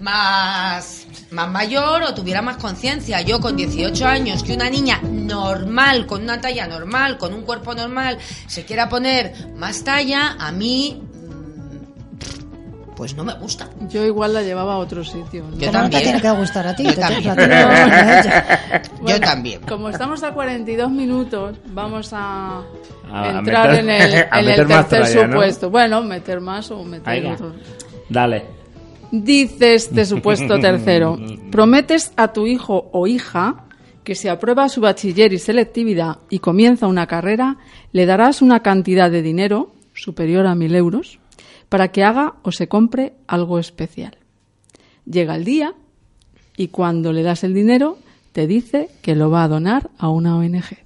más, más mayor o tuviera más conciencia. Yo con 18 años, que una niña normal, con una talla normal, con un cuerpo normal, se quiera poner más talla, a mí, mm, pues no me gusta. Yo igual la llevaba a otro sitio. ¿no? Yo no te también. tiene que gustar a ti, Yo te- también. a ti no, a ella. *laughs* Yo también. Como estamos a 42 minutos, vamos a, A- a entrar meter- en el, *laughs* en tercer supuesto. Bueno, meter más o meter otro. Dale. Dice este supuesto *laughs* tercero, prometes a tu hijo o hija que si aprueba su bachiller y selectividad y comienza una carrera, le darás una cantidad de dinero superior a mil euros para que haga o se compre algo especial. Llega el día y cuando le das el dinero te dice que lo va a donar a una ONG.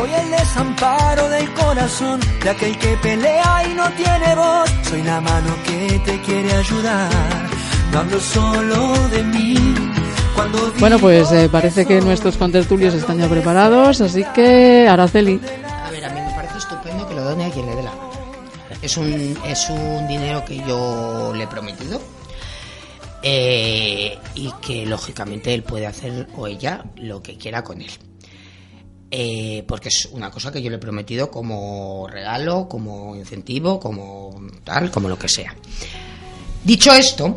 Soy el desamparo del corazón de aquel que pelea y no tiene voz. Soy la mano que te quiere ayudar. No hablo solo de mí. Cuando Bueno, pues eh, parece que nuestros contertulios están ya preparados, así que Araceli. A ver, a mí me parece estupendo que lo done a quien le dé la gana. Es un, es un dinero que yo le he prometido eh, y que lógicamente él puede hacer o ella lo que quiera con él. Eh, porque es una cosa que yo le he prometido como regalo, como incentivo, como tal, como lo que sea. Dicho esto,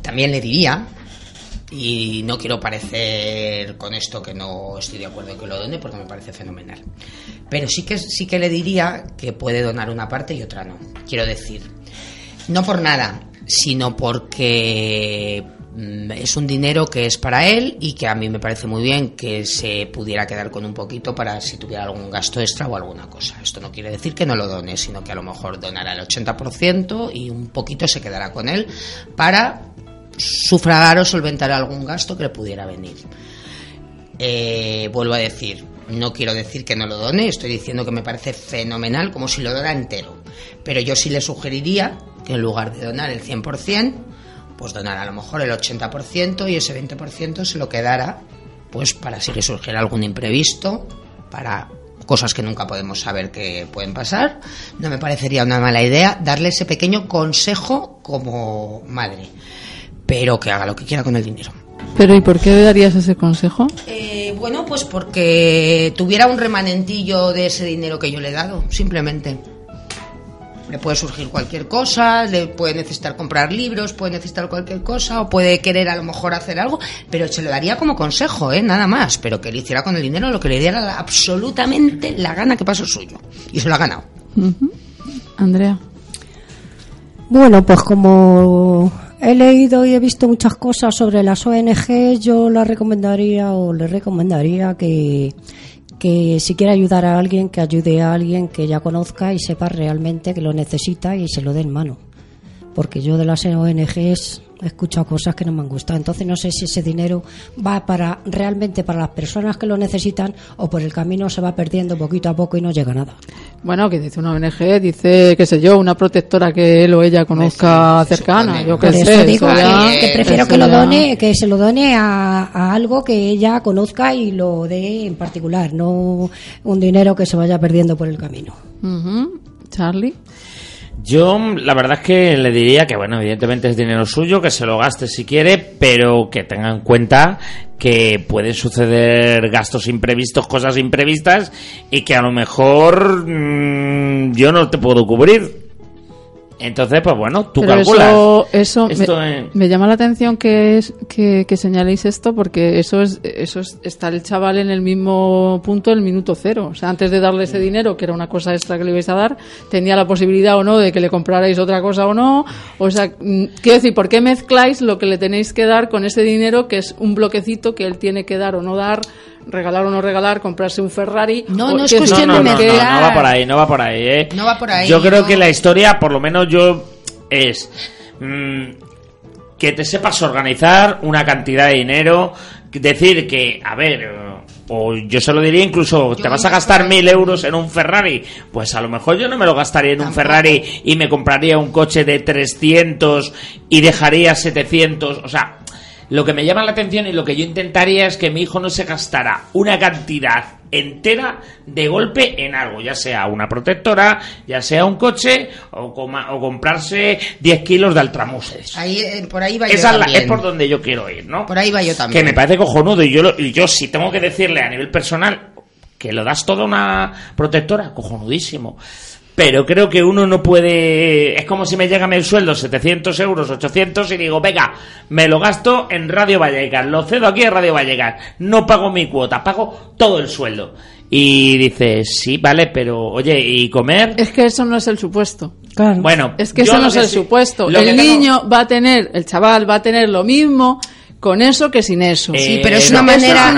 también le diría, y no quiero parecer con esto que no estoy de acuerdo en que lo done porque me parece fenomenal. Pero sí que sí que le diría que puede donar una parte y otra no. Quiero decir, no por nada, sino porque es un dinero que es para él y que a mí me parece muy bien que se pudiera quedar con un poquito para si tuviera algún gasto extra o alguna cosa. Esto no quiere decir que no lo done, sino que a lo mejor donará el 80% y un poquito se quedará con él para sufragar o solventar algún gasto que le pudiera venir. Eh, vuelvo a decir, no quiero decir que no lo done, estoy diciendo que me parece fenomenal como si lo dona entero. Pero yo sí le sugeriría que en lugar de donar el 100%, pues donar a lo mejor el 80% y ese 20% se lo quedara pues para si le surgiera algún imprevisto, para cosas que nunca podemos saber que pueden pasar. No me parecería una mala idea darle ese pequeño consejo como madre, pero que haga lo que quiera con el dinero. Pero ¿y por qué darías ese consejo? Eh, bueno, pues porque tuviera un remanentillo de ese dinero que yo le he dado, simplemente. Le puede surgir cualquier cosa, le puede necesitar comprar libros, puede necesitar cualquier cosa, o puede querer a lo mejor hacer algo, pero se lo daría como consejo, ¿eh? nada más. Pero que le hiciera con el dinero lo que le diera absolutamente la gana que pasó suyo. Y se lo ha ganado. Andrea. Bueno, pues como he leído y he visto muchas cosas sobre las ONG, yo la recomendaría o le recomendaría que, que si quiere ayudar a alguien, que ayude a alguien que ya conozca y sepa realmente que lo necesita y se lo dé en mano. Porque yo de las ONGs he escuchado cosas que no me han gustado. Entonces no sé si ese dinero va para realmente para las personas que lo necesitan o por el camino se va perdiendo poquito a poco y no llega a nada. Bueno, que dice una ONG, dice, qué sé yo, una protectora que él o ella conozca cercana, yo qué Por sé. eso digo eso ya- que, que prefiero eso que lo ya- done, que se lo done a, a algo que ella conozca y lo dé en particular, no un dinero que se vaya perdiendo por el camino. Ujú. Charlie. Yo, la verdad es que le diría que, bueno, evidentemente es dinero suyo, que se lo gaste si quiere, pero que tenga en cuenta que pueden suceder gastos imprevistos, cosas imprevistas, y que a lo mejor mm, yo no te puedo cubrir. Entonces, pues bueno, tú Pero calculas. Eso, eso Esto me, es- me llama la atención que, es, que, que señaléis esto porque eso es, eso es, está el chaval en el mismo punto el minuto cero. O sea, antes de darle ese dinero, que era una cosa extra que le ibais a dar, tenía la posibilidad o no de que le comprarais otra cosa o no. O sea, mm, quiero decir, ¿por qué mezcláis lo que le tenéis que dar con ese dinero que es un bloquecito que él tiene que dar o no dar? Regalar o no regalar, comprarse un Ferrari. No, no es cuestión decir, no, no, porque- no, no va por ahí, no va por ahí, ¿eh? No va por ahí, Yo creo no. que la historia, por lo menos yo, es mm, que te sepas organizar una cantidad de dinero, decir que, a ver, o yo se lo diría incluso, te vas a gastar mil euros en un Ferrari, pues a lo mejor yo no me lo gastaría en un Ferrari y me compraría un coche de 300 y dejaría 700, o sea, lo que me llama la atención y lo que yo intentaría es que mi hijo no se gastara una cantidad entera de golpe en algo, ya sea una protectora, ya sea un coche o, coma- o comprarse 10 kilos de altramuses. Ahí, eh, por ahí va yo Esa la- también. es por donde yo quiero ir, ¿no? Por ahí va yo también. Que me parece cojonudo y yo, lo- y yo si tengo que decirle a nivel personal que lo das toda una protectora, cojonudísimo. Pero creo que uno no puede... Es como si me llega el sueldo 700 euros, 800 y digo, venga, me lo gasto en Radio Vallecas, lo cedo aquí en Radio Vallecas, no pago mi cuota, pago todo el sueldo. Y dice, sí, vale, pero oye, ¿y comer? Es que eso no es el supuesto. Bueno, Es que eso no es el sí- supuesto. El tengo- niño va a tener, el chaval va a tener lo mismo con eso que sin eso. Sí, pero es una manera.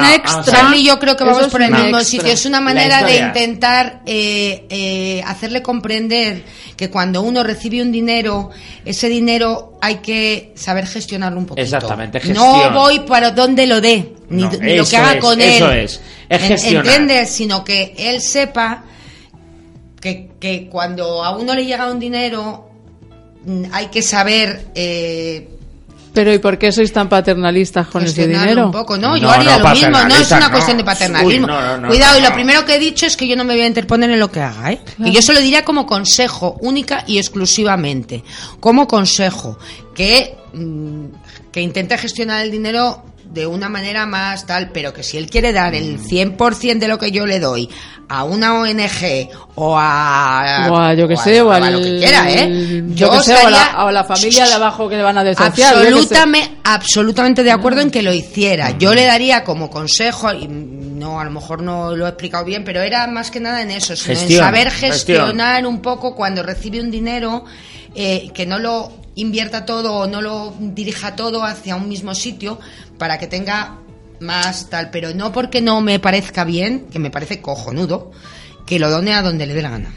Charlie, yo creo que vamos por el mismo extra. sitio. Es una manera de intentar eh, eh, hacerle comprender que cuando uno recibe un dinero, ese dinero hay que saber gestionarlo un poquito. Exactamente, No voy para donde lo dé, ni, No, ni lo que haga es, con él. eso es. Es gestionar. ¿Entiendes? Sino que él sepa que, que cuando a uno le llega un dinero, mm, hay que saber. Eh, Pero ¿y por qué sois tan paternalistas con ese gestionarlo dinero? un poco, ¿no? Yo haría lo mismo, no es una cuestión de paternalismo. Uy, no, no, no, Cuidado, y no. lo primero que he dicho es que yo no me voy a interponer en lo que haga, ¿eh? Que yo se lo diría como consejo, única y exclusivamente. Como consejo, que, mm, que intente gestionar el dinero de una manera más tal, pero que si él quiere dar el 100% de lo que yo le doy a una ONG o a... O a, yo que o sé, o o a al, lo que quiera, ¿eh? yo Yo que sé, o a la, a la familia de abajo que le van a desafiar. Absolutamente, absolutamente de acuerdo en que lo hiciera. Yo le daría como consejo, y no, a lo mejor no lo he explicado bien, pero era más que nada en eso, sino Gestión, en saber gestión. gestionar un poco cuando recibe un dinero, eh, que no lo invierta todo o no lo dirija todo hacia un mismo sitio para que tenga más tal, pero no porque no me parezca bien, que me parece cojonudo, que lo done a donde le dé la gana.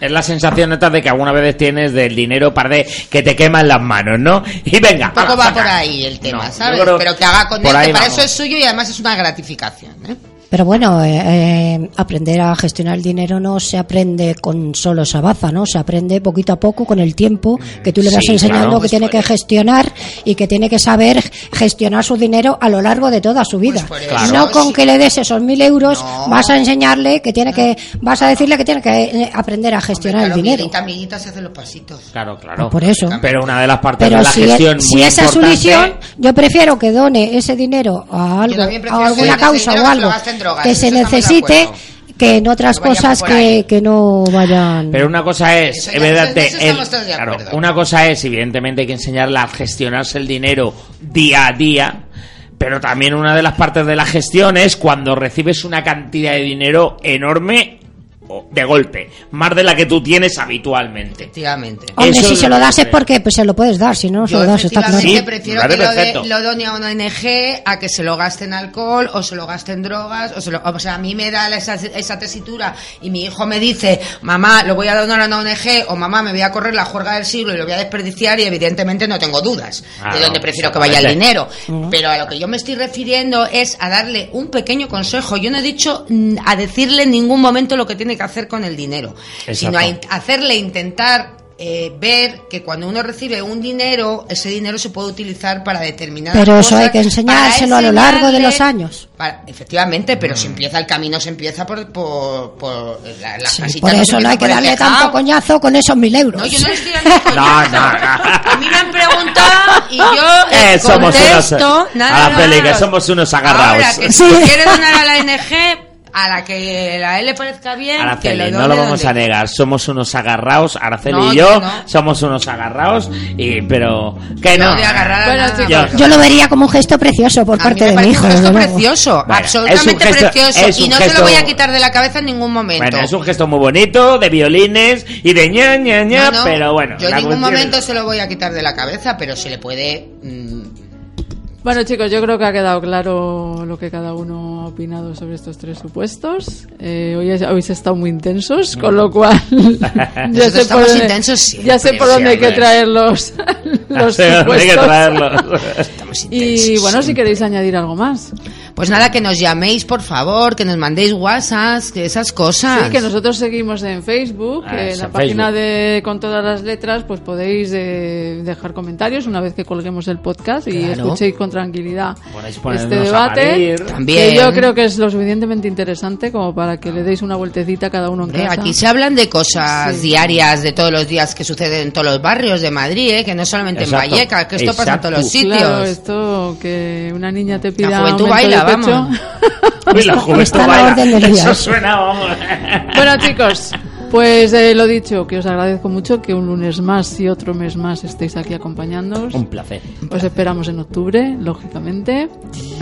Es la sensación esta de que alguna vez tienes del dinero parde que te quema en las manos, ¿no? *laughs* Y venga, Un poco va saca. por ahí el tema, No, ¿sabes? Pero que haga con él, que para vamos. eso es suyo y además es una gratificación, ¿eh? Pero bueno, eh, eh, aprender a gestionar el dinero no se aprende con solo esa baza, ¿no? Se aprende poquito a poco con el tiempo que tú le vas Sí, enseñando claro. que tiene que gestionar y que tiene que saber gestionar su dinero a lo largo de toda su vida. Pues no con que le des esos mil euros vas a enseñarle que tiene que, vas a decirle que tiene que eh, aprender a gestionar Claro, el dinero. Amiguita, se hacen los pasitos. Claro, claro. Por eso. Pero una de las partes Pero de la si, gestión si muy esa es su visión, yo prefiero que done ese dinero a algo, a alguna causa o algo en drogas, que se necesite que en otras Que cosas que, que no vayan. Pero una cosa es, Eso ya- evidentemente, claro, acuerdo. una cosa es, evidentemente, hay que enseñarla a gestionarse el dinero día a día, pero también una de las partes de la gestión es cuando recibes una cantidad de dinero enorme de golpe, más de la que tú tienes habitualmente. Efectivamente. Hombre, Eso si se lo das es porque pues, se lo puedes dar, si no, no se Yo lo das, está claro. Sí, prefiero que lo, de, perfecto. lo done a una ONG a que se lo gaste en alcohol o se lo gaste en drogas. O, se lo- o sea, a mí me da esa, esa tesitura y mi hijo me dice, mamá, lo voy a donar a una ONG o mamá, me voy a correr la juerga del siglo y lo voy a desperdiciar y evidentemente no tengo dudas Ah, de dónde prefiero que vaya el dinero. Pero a lo que yo me estoy refiriendo es a darle un pequeño consejo. Yo no he dicho mm, a decirle en ningún momento lo que tiene que hacer con el dinero, sino a in- hacerle intentar eh, ver que cuando uno recibe un dinero, ese dinero se puede utilizar para determinadas Pero eso cosas, hay que enseñárselo a lo largo de los años. para- efectivamente, pero Mm. si empieza el camino, se empieza por, por, por la, las Sí, por se eso no hay que darle tanto coñazo con esos mil euros. No, yo no le estoy dando *laughs* coñazo. No, no, no. A mí me han preguntado y yo eh, somos contesto, unos, nada, a la peli, nada. que somos unos agarrados. Ahora, que si quiere donar a la ONG, a la que a él le parezca bien, que Araceli, no lo vamos a negar, somos unos agarrados, Araceli No, y yo no. somos unos agarrados, y pero que no. Bueno, chicos, Yo lo vería como un gesto precioso por A mí parte me de mi hijo. un gesto precioso, Bueno, absolutamente es un gesto- precioso. es Y no se gesto- lo voy a quitar de la cabeza en ningún momento. Bueno, es un gesto muy bonito, de violines y de ña, ña, ña, No, no, pero bueno. Yo en ningún momento es- se lo voy a quitar de la cabeza, pero se le puede. mm, Bueno, chicos, yo creo que ha quedado claro lo que cada uno ha opinado sobre estos tres supuestos. Eh, hoy es- habéis estado muy intensos, con lo cual *laughs* ya sé, por estamos dónde, siempre, ya sé por dónde hay que siempre. traer los, *laughs* los *laughs* Sí, hay que supuestos. traerlos. y bueno, si queréis añadir algo más. Pues nada, que nos llaméis, por favor, que nos mandéis WhatsApp, que esas cosas. Sí, que nosotros seguimos en Facebook, Ah, en la página Facebook. de con todas las letras, pues podéis eh, dejar comentarios una vez que colguemos el podcast y escuchéis con tranquilidad este a debate. También. Que yo creo que es lo suficientemente interesante como para que le deis una vueltecita cada uno en Hombre, casa. aquí se hablan de cosas Sí. diarias de todos los días que suceden en todos los barrios de Madrid, ¿eh? que no solamente Exacto. en Vallecas, que esto pasa en todos los sitios. Claro, esto que una niña te pida juventud aumento baila. Vamos. Uy, la juventud Está a la baila. orden del *laughs* día. Eso suena, vamos. Bueno, chicos, pues eh, lo dicho, que os agradezco mucho que un lunes más y otro mes más estéis aquí acompañándonos. Un placer. Os esperamos en octubre, lógicamente.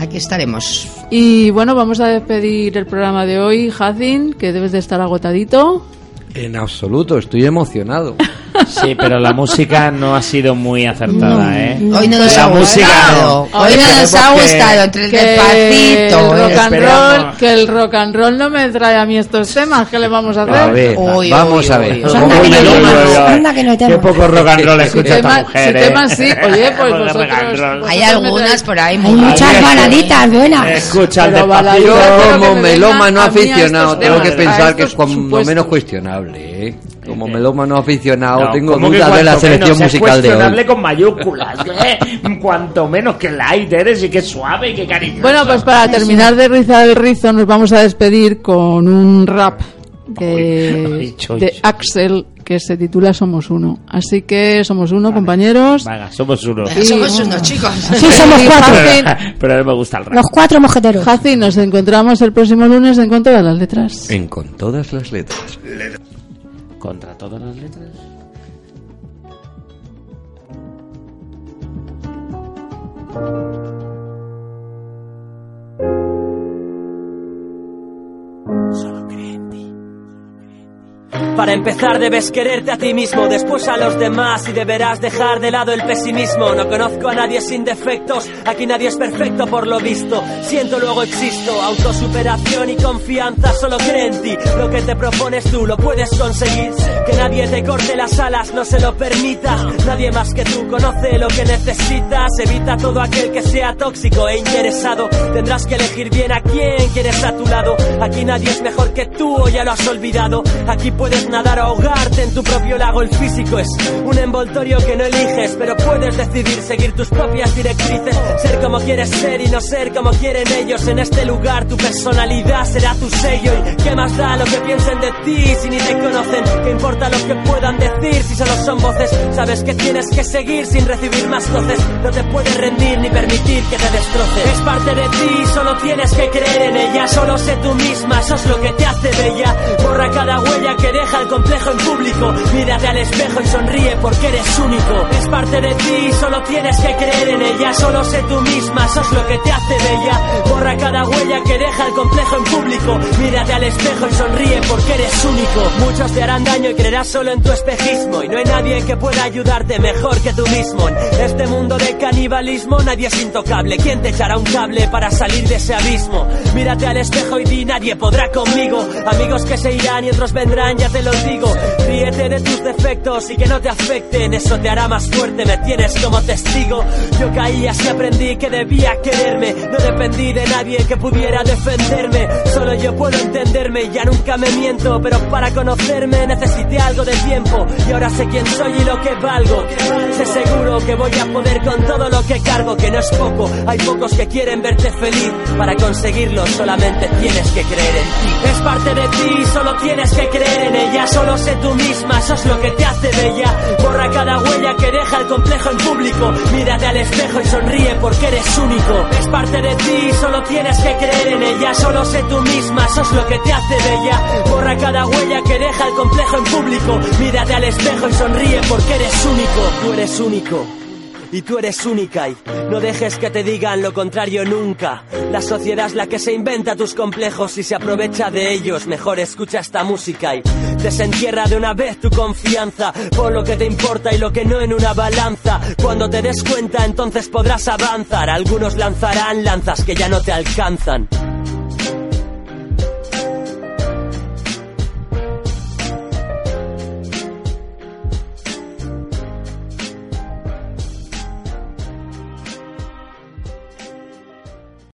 Aquí estaremos. Y bueno, vamos a despedir el programa de hoy, Jacin, que debes de estar agotadito. En absoluto, estoy emocionado. *laughs* Sí, pero la música no ha sido muy acertada, ¿eh? Hoy no nos la ha gustado. no. Hoy no nos ha gustado entre el Que el despacito. rock and roll, que el rock and roll no me trae a mí estos temas, ¿qué le vamos a hacer? A ver, Uy, vamos uy, a ver. uy. Anda que no anda no Qué poco rock and roll escucha esta mujer, ¿eh? tema sí, oye, pues *laughs* vosotros... Hay algunas por ahí Hay muchas baladitas buenas. Escucha el despacito. Yo como me melómano aficionado tengo que pensar que es supuestos. menos cuestionable, ¿eh? Como melómano aficionado No, tengo ¿cómo que dudas de la selección musical de hoy. con mayúsculas, ¿eh? Cuanto menos que light eres y que suave y que cariñoso. Bueno, pues para terminar de rizar el rizo nos vamos a despedir con un rap de. Axel que se titula Somos Uno. Así que somos uno, compañeros. Venga, somos uno. Somos unos chicos. *laughs* Sí, somos cuatro. *laughs* Pero a mí me gusta el rap. Los cuatro mojeteros. Jaci, nos encontramos el próximo lunes en Con todas las letras. En con todas las letras. Contra todas las letras. Para empezar debes quererte a ti mismo, después a los demás y deberás dejar de lado el pesimismo. No conozco a nadie sin defectos, aquí nadie es perfecto por lo visto. Siento luego existo, autosuperación y confianza, solo cree en ti. Lo que te propones tú lo puedes conseguir. Que nadie te corte las alas, no se lo permitas. Nadie más que tú conoce lo que necesitas. Evita todo aquel que sea tóxico e interesado. Tendrás que elegir bien a quién quieres a tu lado. Aquí nadie es mejor que tú o ya lo has olvidado. Aquí puedes nadar o ahogarte en tu propio lago. El físico es un envoltorio que no eliges, pero puedes decidir seguir tus propias directrices. Ser como quieres ser y no ser como quieren ellos. En este lugar tu personalidad será tu sello. ¿Y qué más da lo que piensen de ti si ni te conocen? ¿Qué importa lo que puedan decir si solo son voces? Sabes que tienes que seguir sin recibir más voces. No te puedes rendir ni permitir que te destroce. Es parte de ti, solo tienes que creer en ella. Solo sé tú misma, eso es lo que te hace bella. Borra cada huella deja el complejo en público. Mírate al espejo y sonríe porque eres único. Es parte de ti, solo tienes que creer en ella. Solo sé tú misma, eso es lo que te hace bella. Borra cada huella que deja el complejo en público. Mírate al espejo y sonríe porque eres único. Muchos te harán daño y creerás solo en tu espejismo. Y no hay nadie que pueda ayudarte mejor que tú mismo. En este mundo de canibalismo nadie es intocable. ¿Quién te echará un cable para salir de ese abismo? Mírate al espejo y di nadie podrá conmigo. Amigos que se irán y otros vendrán, ya te lo digo. Ríete de tus defectos y que no te afecten. Eso te hará más fuerte, me tienes como testigo. Yo caí así aprendí que debía quererme. No dependí de nadie que pudiera defenderme. Solo yo puedo entenderme, ya nunca me miento. Pero para conocerme necesité algo de tiempo. Y ahora sé quién soy y lo que valgo. Sé seguro que voy a poder con todo lo que cargo, que no es poco. Hay pocos que quieren verte feliz. Para conseguirlo solamente tienes que creer en ti. Es parte de ti, solo tienes que creer en ella. Solo sé tú misma, eso es lo que te hace bella. Borra cada huella que deja el complejo en público. Mírate al espejo y sonríe porque eres único. Es parte de ti, solo tienes que creer en ella. Solo sé tú misma, eso es lo que te hace bella. Borra cada huella que deja el complejo en público. Mírate al espejo y sonríe porque eres único. Tú eres único. Y tú eres única y no dejes que te digan lo contrario nunca. La sociedad es la que se inventa tus complejos y se aprovecha de ellos. Mejor escucha esta música y desentierra de una vez tu confianza. Por lo que te importa y lo que no en una balanza. Cuando te des cuenta entonces podrás avanzar. Algunos lanzarán lanzas que ya no te alcanzan.